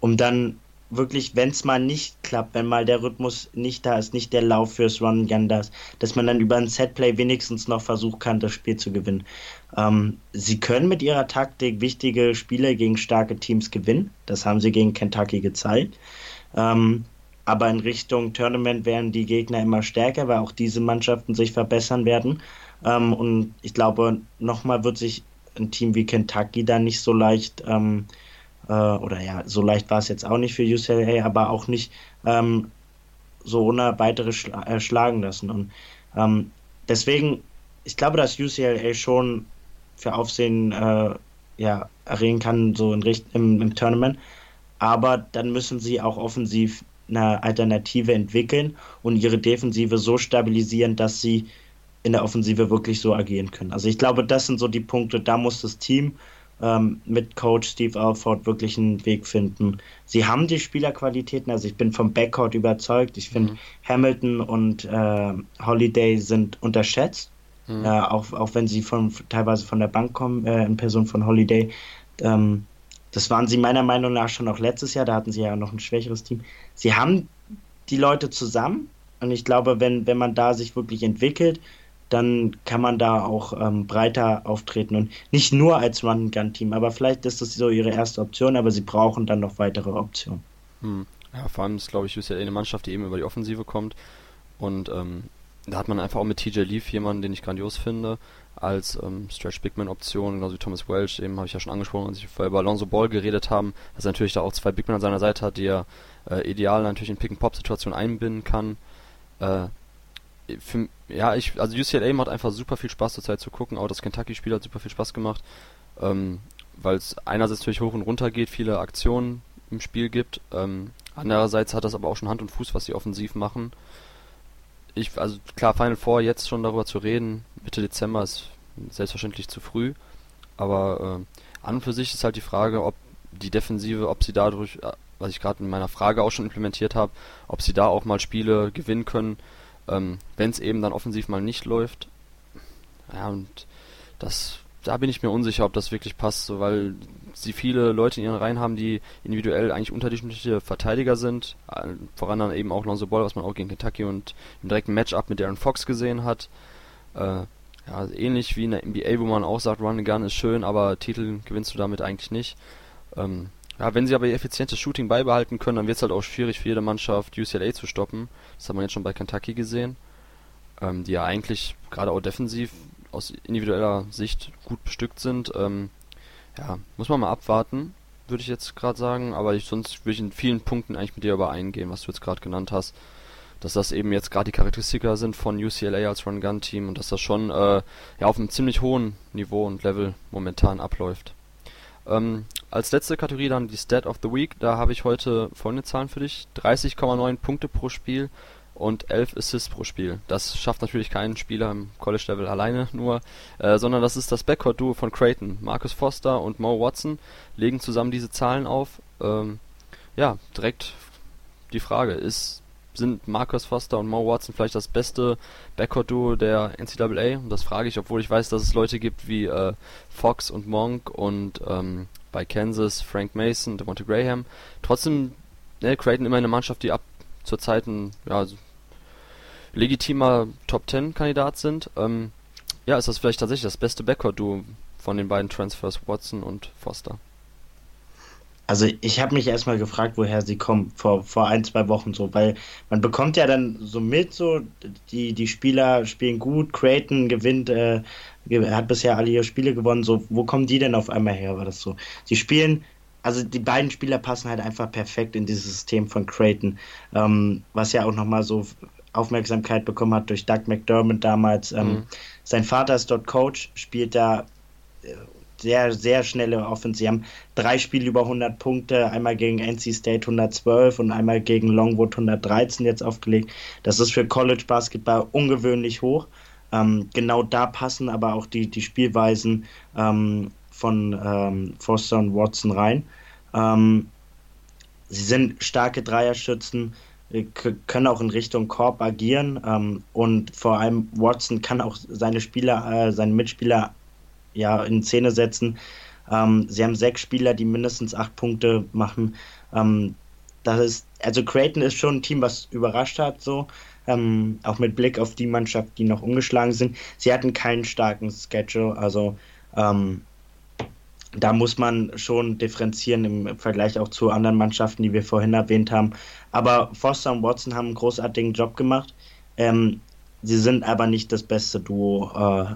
B: um dann wirklich, wenn es mal nicht klappt, wenn mal der Rhythmus nicht da ist, nicht der Lauf fürs Run Gun da ist, dass man dann über ein Setplay wenigstens noch versuchen kann, das Spiel zu gewinnen. Ähm, sie können mit ihrer Taktik wichtige Spiele gegen starke Teams gewinnen. Das haben sie gegen Kentucky gezeigt. Ähm, aber in Richtung Tournament werden die Gegner immer stärker, weil auch diese Mannschaften sich verbessern werden. Ähm, und ich glaube, nochmal wird sich ein Team wie Kentucky da nicht so leicht, ähm, äh, oder ja, so leicht war es jetzt auch nicht für UCLA, aber auch nicht ähm, so ohne weitere schla äh, schlagen lassen. Und ähm, deswegen, ich glaube, dass UCLA schon für Aufsehen äh, ja, erregen kann, so in im, im Tournament. Aber dann müssen sie auch offensiv eine Alternative entwickeln und ihre Defensive so stabilisieren, dass sie in der Offensive wirklich so agieren können. Also ich glaube, das sind so die Punkte, da muss das Team ähm, mit Coach Steve Alford wirklich einen Weg finden. Sie haben die Spielerqualitäten, also ich bin vom Backcourt überzeugt. Ich finde, mhm. Hamilton und äh, Holiday sind unterschätzt. Mhm. Äh, auch, auch wenn sie von, teilweise von der Bank kommen, äh, in Person von Holiday. Ähm, das waren sie meiner Meinung nach schon auch letztes Jahr, da hatten sie ja noch ein schwächeres Team. Sie haben die Leute zusammen und ich glaube, wenn, wenn man da sich wirklich entwickelt, dann kann man da auch ähm, breiter auftreten und nicht nur als Run-Gun-Team, aber vielleicht ist das so ihre erste Option, aber sie brauchen dann noch weitere Optionen.
A: Hm. Ja, vor allem ist, glaube ich, UCLA eine Mannschaft, die eben über die Offensive kommt und ähm, da hat man einfach auch mit TJ Leaf jemanden, den ich grandios finde, als ähm, Stretch Bigman Option, genauso wie Thomas Welch, eben habe ich ja schon angesprochen, als vorher über Alonso Ball geredet haben, dass er natürlich da auch zwei Bigmen an seiner Seite hat, die er äh, ideal natürlich in Pick-and-Pop-Situationen einbinden kann. Äh, für, ja, ich, also UCLA macht einfach super viel Spaß zurzeit zu gucken, auch das Kentucky-Spiel hat super viel Spaß gemacht, ähm, weil es einerseits natürlich hoch und runter geht, viele Aktionen im Spiel gibt, ähm, andererseits hat das aber auch schon Hand und Fuß, was sie offensiv machen ich, also klar, Final Four jetzt schon darüber zu reden, Mitte Dezember ist selbstverständlich zu früh, aber äh, an und für sich ist halt die Frage, ob die Defensive, ob sie dadurch, äh, was ich gerade in meiner Frage auch schon implementiert habe, ob sie da auch mal Spiele gewinnen können, ähm, wenn es eben dann offensiv mal nicht läuft. Ja, und das, da bin ich mir unsicher, ob das wirklich passt, so, weil sie viele Leute in ihren Reihen haben, die individuell eigentlich unterdurchschnittliche Verteidiger sind. Äh, voran dann eben auch Lonzo Ball, was man auch gegen Kentucky und im direkten Matchup mit Darren Fox gesehen hat. Äh, ja, ähnlich wie in der NBA, wo man auch sagt, Run and Gun ist schön, aber Titel gewinnst du damit eigentlich nicht. Ähm, ja, wenn sie aber ihr effizientes Shooting beibehalten können, dann wird es halt auch schwierig für jede Mannschaft, UCLA zu stoppen. Das hat man jetzt schon bei Kentucky gesehen, ähm, die ja eigentlich gerade auch defensiv aus individueller Sicht gut bestückt sind. Ähm, ja, muss man mal abwarten, würde ich jetzt gerade sagen, aber ich, sonst würde ich in vielen Punkten eigentlich mit dir übereingehen, was du jetzt gerade genannt hast. Dass das eben jetzt gerade die Charakteristika sind von UCLA als Run-Gun-Team und dass das schon äh, ja, auf einem ziemlich hohen Niveau und Level momentan abläuft. Ähm, als letzte Kategorie dann die Stat of the Week. Da habe ich heute folgende Zahlen für dich. 30,9 Punkte pro Spiel, und 11 Assists pro Spiel. Das schafft natürlich kein Spieler im College-Level alleine nur, äh, sondern das ist das Backcourt-Duo von Creighton. Marcus Foster und Mo Watson legen zusammen diese Zahlen auf. Ähm, ja, direkt die Frage, ist, sind Marcus Foster und Mo Watson vielleicht das beste Backcourt-Duo der NCAA? Und das frage ich, obwohl ich weiß, dass es Leute gibt wie äh, Fox und Monk und ähm, bei Kansas Frank Mason, Devontae Graham. Trotzdem, ne, Creighton immer eine Mannschaft, die ab zur Zeit ein, ja, legitimer Top Ten Kandidat sind, ähm, ja, ist das vielleicht tatsächlich das beste Backcourt-Duo von den beiden Transfers Watson und Foster.
B: Also ich habe mich erstmal gefragt, woher sie kommen, vor, vor ein, zwei Wochen so, weil man bekommt ja dann so mit, so, die, die Spieler spielen gut, Creighton gewinnt, äh, hat bisher alle ihre Spiele gewonnen, so, wo kommen die denn auf einmal her, war das so? Sie spielen, also die beiden Spieler passen halt einfach perfekt in dieses System von Creighton, ähm, was ja auch nochmal so Aufmerksamkeit bekommen hat durch Doug McDermott damals. Ähm, mhm. Sein Vater ist dort Coach, spielt da äh, sehr, sehr schnelle Offense. Sie haben drei Spiele über 100 Punkte, einmal gegen NC State 112 und einmal gegen Longwood 113 jetzt aufgelegt. Das ist für College Basketball ungewöhnlich hoch. Ähm, genau da passen aber auch die, die Spielweisen ähm, von ähm, Foster und Watson rein. Ähm, sie sind starke Dreierschützen können auch in Richtung Korb agieren ähm, und vor allem Watson kann auch seine Spieler, äh, seine Mitspieler ja in Szene setzen. Ähm, sie haben sechs Spieler, die mindestens acht Punkte machen. Ähm, das ist, also Creighton ist schon ein Team, was überrascht hat, so. Ähm, auch mit Blick auf die Mannschaft, die noch umgeschlagen sind. Sie hatten keinen starken Schedule, also ähm, da muss man schon differenzieren im Vergleich auch zu anderen Mannschaften, die wir vorhin erwähnt haben. Aber Foster und Watson haben einen großartigen Job gemacht. Ähm, sie sind aber nicht das beste Duo äh,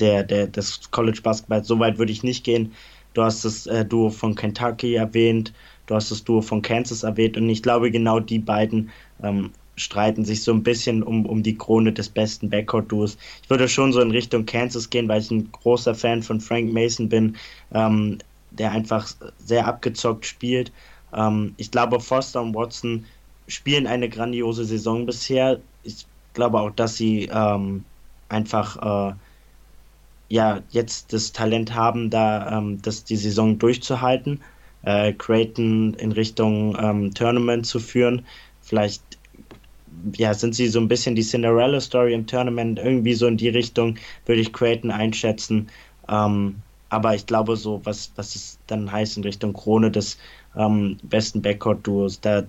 B: der, der, des College Basketballs. Soweit würde ich nicht gehen. Du hast das äh, Duo von Kentucky erwähnt, du hast das Duo von Kansas erwähnt und ich glaube, genau die beiden ähm, streiten sich so ein bisschen um, um die Krone des besten Backcourt-Duos. Ich würde schon so in Richtung Kansas gehen, weil ich ein großer Fan von Frank Mason bin, ähm, der einfach sehr abgezockt spielt. Ähm, ich glaube, Foster und Watson spielen eine grandiose Saison bisher. Ich glaube auch, dass sie ähm, einfach äh, ja jetzt das Talent haben, da ähm, das die Saison durchzuhalten, äh, Creighton in Richtung ähm, Tournament zu führen. Vielleicht ja, sind sie so ein bisschen die Cinderella-Story im Tournament, irgendwie so in die Richtung würde ich Creighton einschätzen. Ähm, aber ich glaube so, was, was es dann heißt in Richtung Krone des ähm, besten Backcourt-Duos, da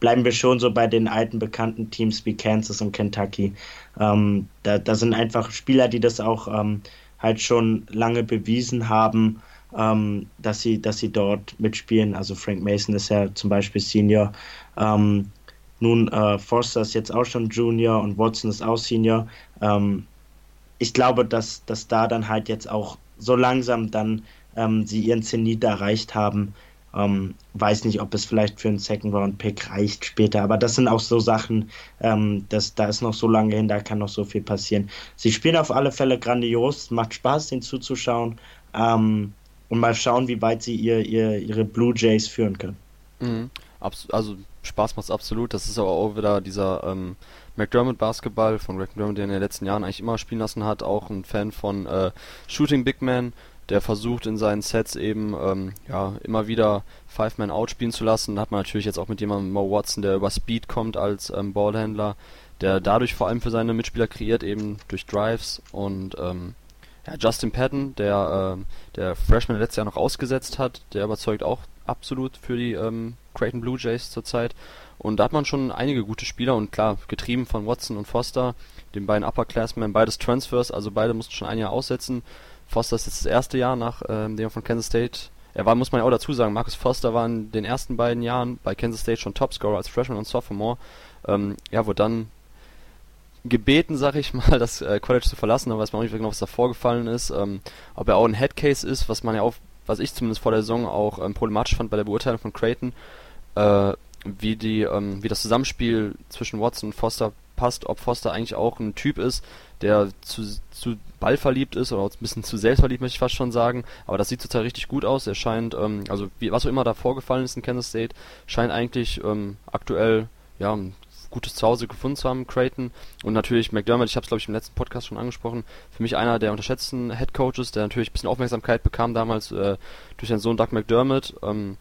B: bleiben wir schon so bei den alten bekannten Teams wie Kansas und Kentucky. Ähm, da, da sind einfach Spieler, die das auch ähm, halt schon lange bewiesen haben, ähm, dass sie, dass sie dort mitspielen. Also Frank Mason ist ja zum Beispiel Senior. Ähm, Nun, äh, Forster ist jetzt auch schon Junior und Watson ist auch Senior. Ähm, ich glaube, dass, dass da dann halt jetzt auch so langsam dann ähm, sie ihren Zenit erreicht haben. Ähm, weiß nicht, ob es vielleicht für einen Second Round Pick reicht später, aber das sind auch so Sachen, ähm, das, da ist noch so lange hin, da kann noch so viel passieren. Sie spielen auf alle Fälle grandios, macht Spaß, den zuzuschauen ähm, und mal schauen, wie weit sie ihr, ihr, ihre Blue Jays führen können.
A: Mhm. also Spaß macht es absolut. Das ist aber auch wieder dieser ähm, McDermott Basketball von McDermott, der in den letzten Jahren eigentlich immer spielen lassen hat. Auch ein Fan von äh, Shooting Big Man der versucht in seinen Sets eben ähm, ja immer wieder Five Man Out spielen zu lassen. Da hat man natürlich jetzt auch mit jemandem Mo Watson, der über Speed kommt als ähm, Ballhändler, der dadurch vor allem für seine Mitspieler kreiert, eben durch Drives und ähm, ja, Justin Patton, der ähm, der Freshman letztes Jahr noch ausgesetzt hat, der überzeugt auch absolut für die ähm, Creighton Blue Jays zurzeit. Und da hat man schon einige gute Spieler und klar, getrieben von Watson und Foster, den beiden Upperclassmen, beides Transfers, also beide mussten schon ein Jahr aussetzen. Foster ist jetzt das erste Jahr nach ähm, dem von Kansas State. Er war, muss man ja auch dazu sagen, Marcus Foster war in den ersten beiden Jahren bei Kansas State schon Topscorer als Freshman und Sophomore. Ähm, ja, wurde dann gebeten, sag ich mal, das äh, College zu verlassen, aber weiß man auch nicht genau, was da vorgefallen ist. Ähm, ob er auch ein Headcase ist, was man ja auch, was ich zumindest vor der Saison auch ähm, problematisch fand bei der Beurteilung von Creighton, äh, wie die, ähm, wie das Zusammenspiel zwischen Watson und Foster passt, ob Foster eigentlich auch ein Typ ist, der zu, zu ballverliebt ist oder ein bisschen zu selbstverliebt, möchte ich fast schon sagen. Aber das sieht total richtig gut aus. Er scheint, ähm, also wie, was auch immer da vorgefallen ist in Kansas State, scheint eigentlich ähm, aktuell ja gutes Zuhause gefunden zu haben, Creighton. Und natürlich McDermott, ich habe es glaube ich im letzten Podcast schon angesprochen, für mich einer der unterschätzten Head Coaches, der natürlich ein bisschen Aufmerksamkeit bekam damals äh, durch seinen Sohn Doug McDermott. Ähm,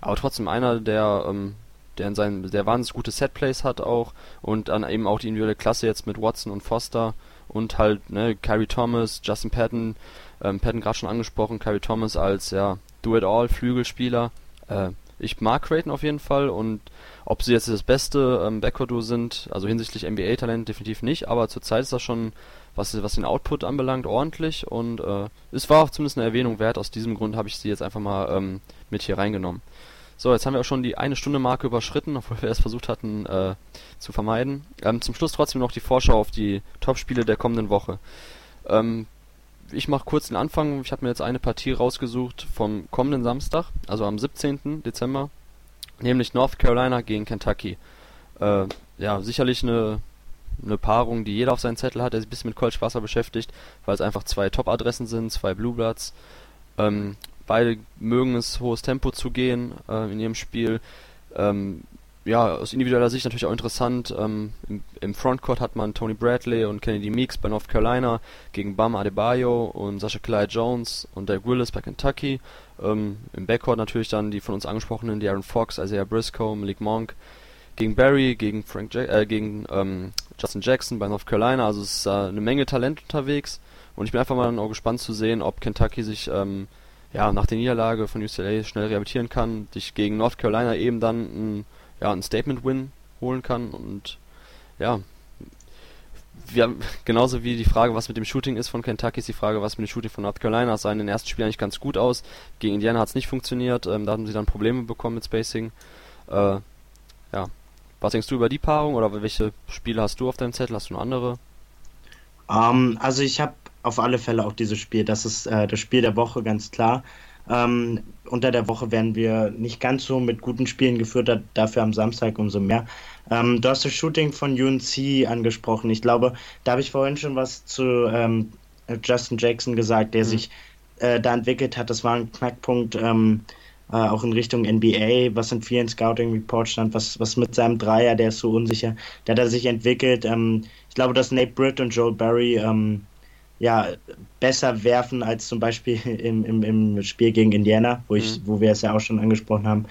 A: aber trotzdem einer, der ähm, der in seinen, der wahnsinnig gute Setplays hat auch und dann eben auch die individuelle Klasse jetzt mit Watson und Foster und halt ne, Kyrie Thomas, Justin Patton, ähm, Patton gerade schon angesprochen, Kyrie Thomas als ja Do-it-all Flügelspieler. Äh, ich mag Creighton auf jeden Fall und ob sie jetzt das beste ähm, Backcourt sind, also hinsichtlich NBA-Talent definitiv nicht, aber zurzeit ist das schon, was, was den Output anbelangt, ordentlich und äh, es war auch zumindest eine Erwähnung wert. Aus diesem Grund habe ich sie jetzt einfach mal ähm, mit hier reingenommen. So, jetzt haben wir auch schon die eine Stunde Marke überschritten, obwohl wir es versucht hatten äh, zu vermeiden. Ähm, zum Schluss trotzdem noch die Vorschau auf die Top-Spiele der kommenden Woche. Ähm, ich mache kurz den Anfang. Ich habe mir jetzt eine Partie rausgesucht vom kommenden Samstag, also am 17. Dezember, nämlich North Carolina gegen Kentucky. Äh, ja, sicherlich eine, eine Paarung, die jeder auf seinen Zettel hat, der sich ein bisschen mit College Wasser beschäftigt, weil es einfach zwei Top-Adressen sind, zwei Blue Bloods. Ähm, Beide mögen es, hohes Tempo zu gehen äh, in ihrem Spiel. Ähm, ja, aus individueller Sicht natürlich auch interessant. Ähm, im, Im Frontcourt hat man Tony Bradley und Kennedy Meeks bei North Carolina gegen Bam Adebayo und Sasha Clyde Jones und Derek Willis bei Kentucky. Ähm, Im Backcourt natürlich dann die von uns angesprochenen Darren Fox, Isaiah Briscoe, Malik Monk gegen Barry, gegen Frank ja äh, gegen ähm, Justin Jackson bei North Carolina. Also es ist äh, eine Menge Talent unterwegs und ich bin einfach mal auch gespannt zu sehen, ob Kentucky sich ähm, ja, nach der Niederlage von UCLA schnell rehabilitieren kann, dich gegen North Carolina eben dann ein, ja, ein Statement-Win holen kann und ja, wir haben, genauso wie die Frage, was mit dem Shooting ist von Kentucky, ist die Frage, was mit dem Shooting von North Carolina. Es sah in den ersten Spielen eigentlich ganz gut aus. Gegen Indiana hat es nicht funktioniert. Ähm, da haben sie dann Probleme bekommen mit Spacing. Äh, ja. Was denkst du über die Paarung oder welche Spiele hast du auf deinem Zettel? Hast du noch andere?
B: Um, ähm, also ich habe auf alle Fälle auch dieses Spiel. Das ist äh, das Spiel der Woche, ganz klar. Ähm, unter der Woche werden wir nicht ganz so mit guten Spielen geführt, dafür am Samstag umso mehr. Ähm, du hast das Shooting von UNC angesprochen. Ich glaube, da habe ich vorhin schon was zu ähm, Justin Jackson gesagt, der mhm. sich äh, da entwickelt hat. Das war ein Knackpunkt. Ähm, äh, auch in Richtung NBA, was in vielen Scouting Reports stand, was, was mit seinem Dreier, der ist so unsicher, der hat er sich entwickelt. Ähm, ich glaube, dass Nate Britt und Joel Barry ähm, ja, besser werfen als zum Beispiel im, im, im Spiel gegen Indiana, wo, ich, mhm. wo wir es ja auch schon angesprochen haben.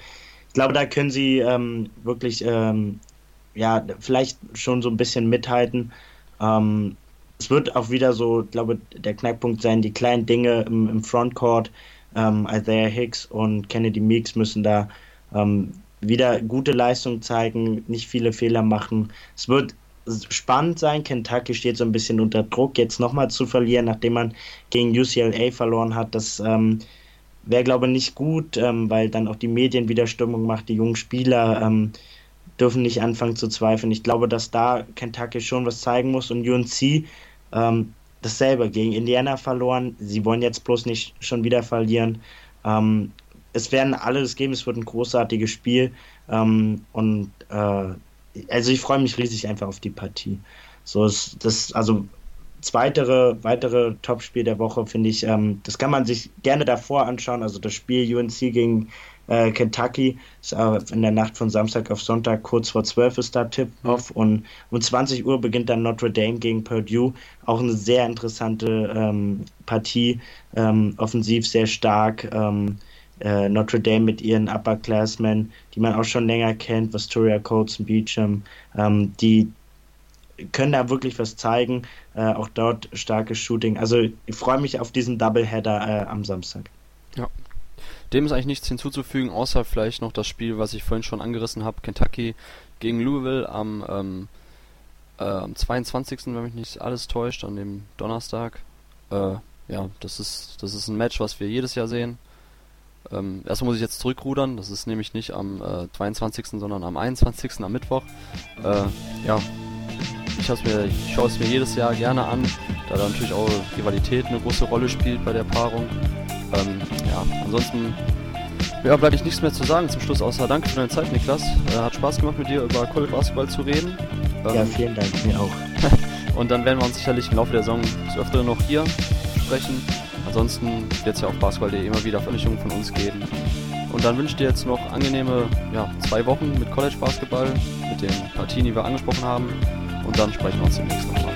B: Ich glaube, da können sie ähm, wirklich, ähm, ja, vielleicht schon so ein bisschen mithalten. Ähm, es wird auch wieder so, glaube, der Knackpunkt sein, die kleinen Dinge im, im Frontcourt. Ähm, Isaiah Hicks und Kennedy Meeks müssen da ähm, wieder gute Leistung zeigen, nicht viele Fehler machen. Es wird spannend sein. Kentucky steht so ein bisschen unter Druck, jetzt nochmal zu verlieren, nachdem man gegen UCLA verloren hat. Das ähm, wäre, glaube ich, nicht gut, ähm, weil dann auch die Medien wieder Stimmung macht, die jungen Spieler. Dürfen nicht anfangen zu zweifeln. Ich glaube, dass da Kentucky schon was zeigen muss und UNC ähm, dasselbe gegen Indiana verloren. Sie wollen jetzt bloß nicht schon wieder verlieren. Ähm, es werden alles geben, es wird ein großartiges Spiel. Ähm, und äh, also ich freue mich riesig einfach auf die Partie. So ist das, also weitere, weitere Topspiel der Woche finde ich, ähm, das kann man sich gerne davor anschauen. Also das Spiel UNC gegen äh, Kentucky ist äh, in der Nacht von Samstag auf Sonntag kurz vor 12 ist da Tip-Off und um 20 Uhr beginnt dann Notre Dame gegen Purdue. Auch eine sehr interessante ähm, Partie, ähm, offensiv sehr stark. Ähm, äh, Notre Dame mit ihren Upperclassmen, die man auch schon länger kennt, Vastoria Colson Beecham, ähm, die können da wirklich was zeigen. Äh, auch dort starkes Shooting. Also ich freue mich auf diesen Doubleheader äh, am Samstag.
A: Ja. Dem ist eigentlich nichts hinzuzufügen, außer vielleicht noch das Spiel, was ich vorhin schon angerissen habe, Kentucky gegen Louisville am, ähm, äh, am 22., wenn mich nicht alles täuscht, an dem Donnerstag. Äh, ja, das ist, das ist ein Match, was wir jedes Jahr sehen. Ähm, erstmal muss ich jetzt zurückrudern, das ist nämlich nicht am äh, 22., sondern am 21. am Mittwoch. Äh, ja, ich, mir, ich schaue es mir jedes Jahr gerne an, da da natürlich auch Rivalität eine große Rolle spielt bei der Paarung. Ähm, ja, ansonsten ja, bleibe ich nichts mehr zu sagen zum Schluss, außer danke für deine Zeit, Niklas. Äh, hat Spaß gemacht, mit dir über College Basketball zu reden.
B: Ähm, ja, vielen Dank, mir auch.
A: und dann werden wir uns sicherlich im Laufe der Saison des Öfteren noch hier sprechen. Ansonsten wird es ja auf basketball.de immer wieder Veröffentlichungen von uns geben. Und dann wünsche ich dir jetzt noch angenehme ja, zwei Wochen mit College Basketball, mit den Partien, die wir angesprochen haben. Und dann sprechen wir uns demnächst nochmal.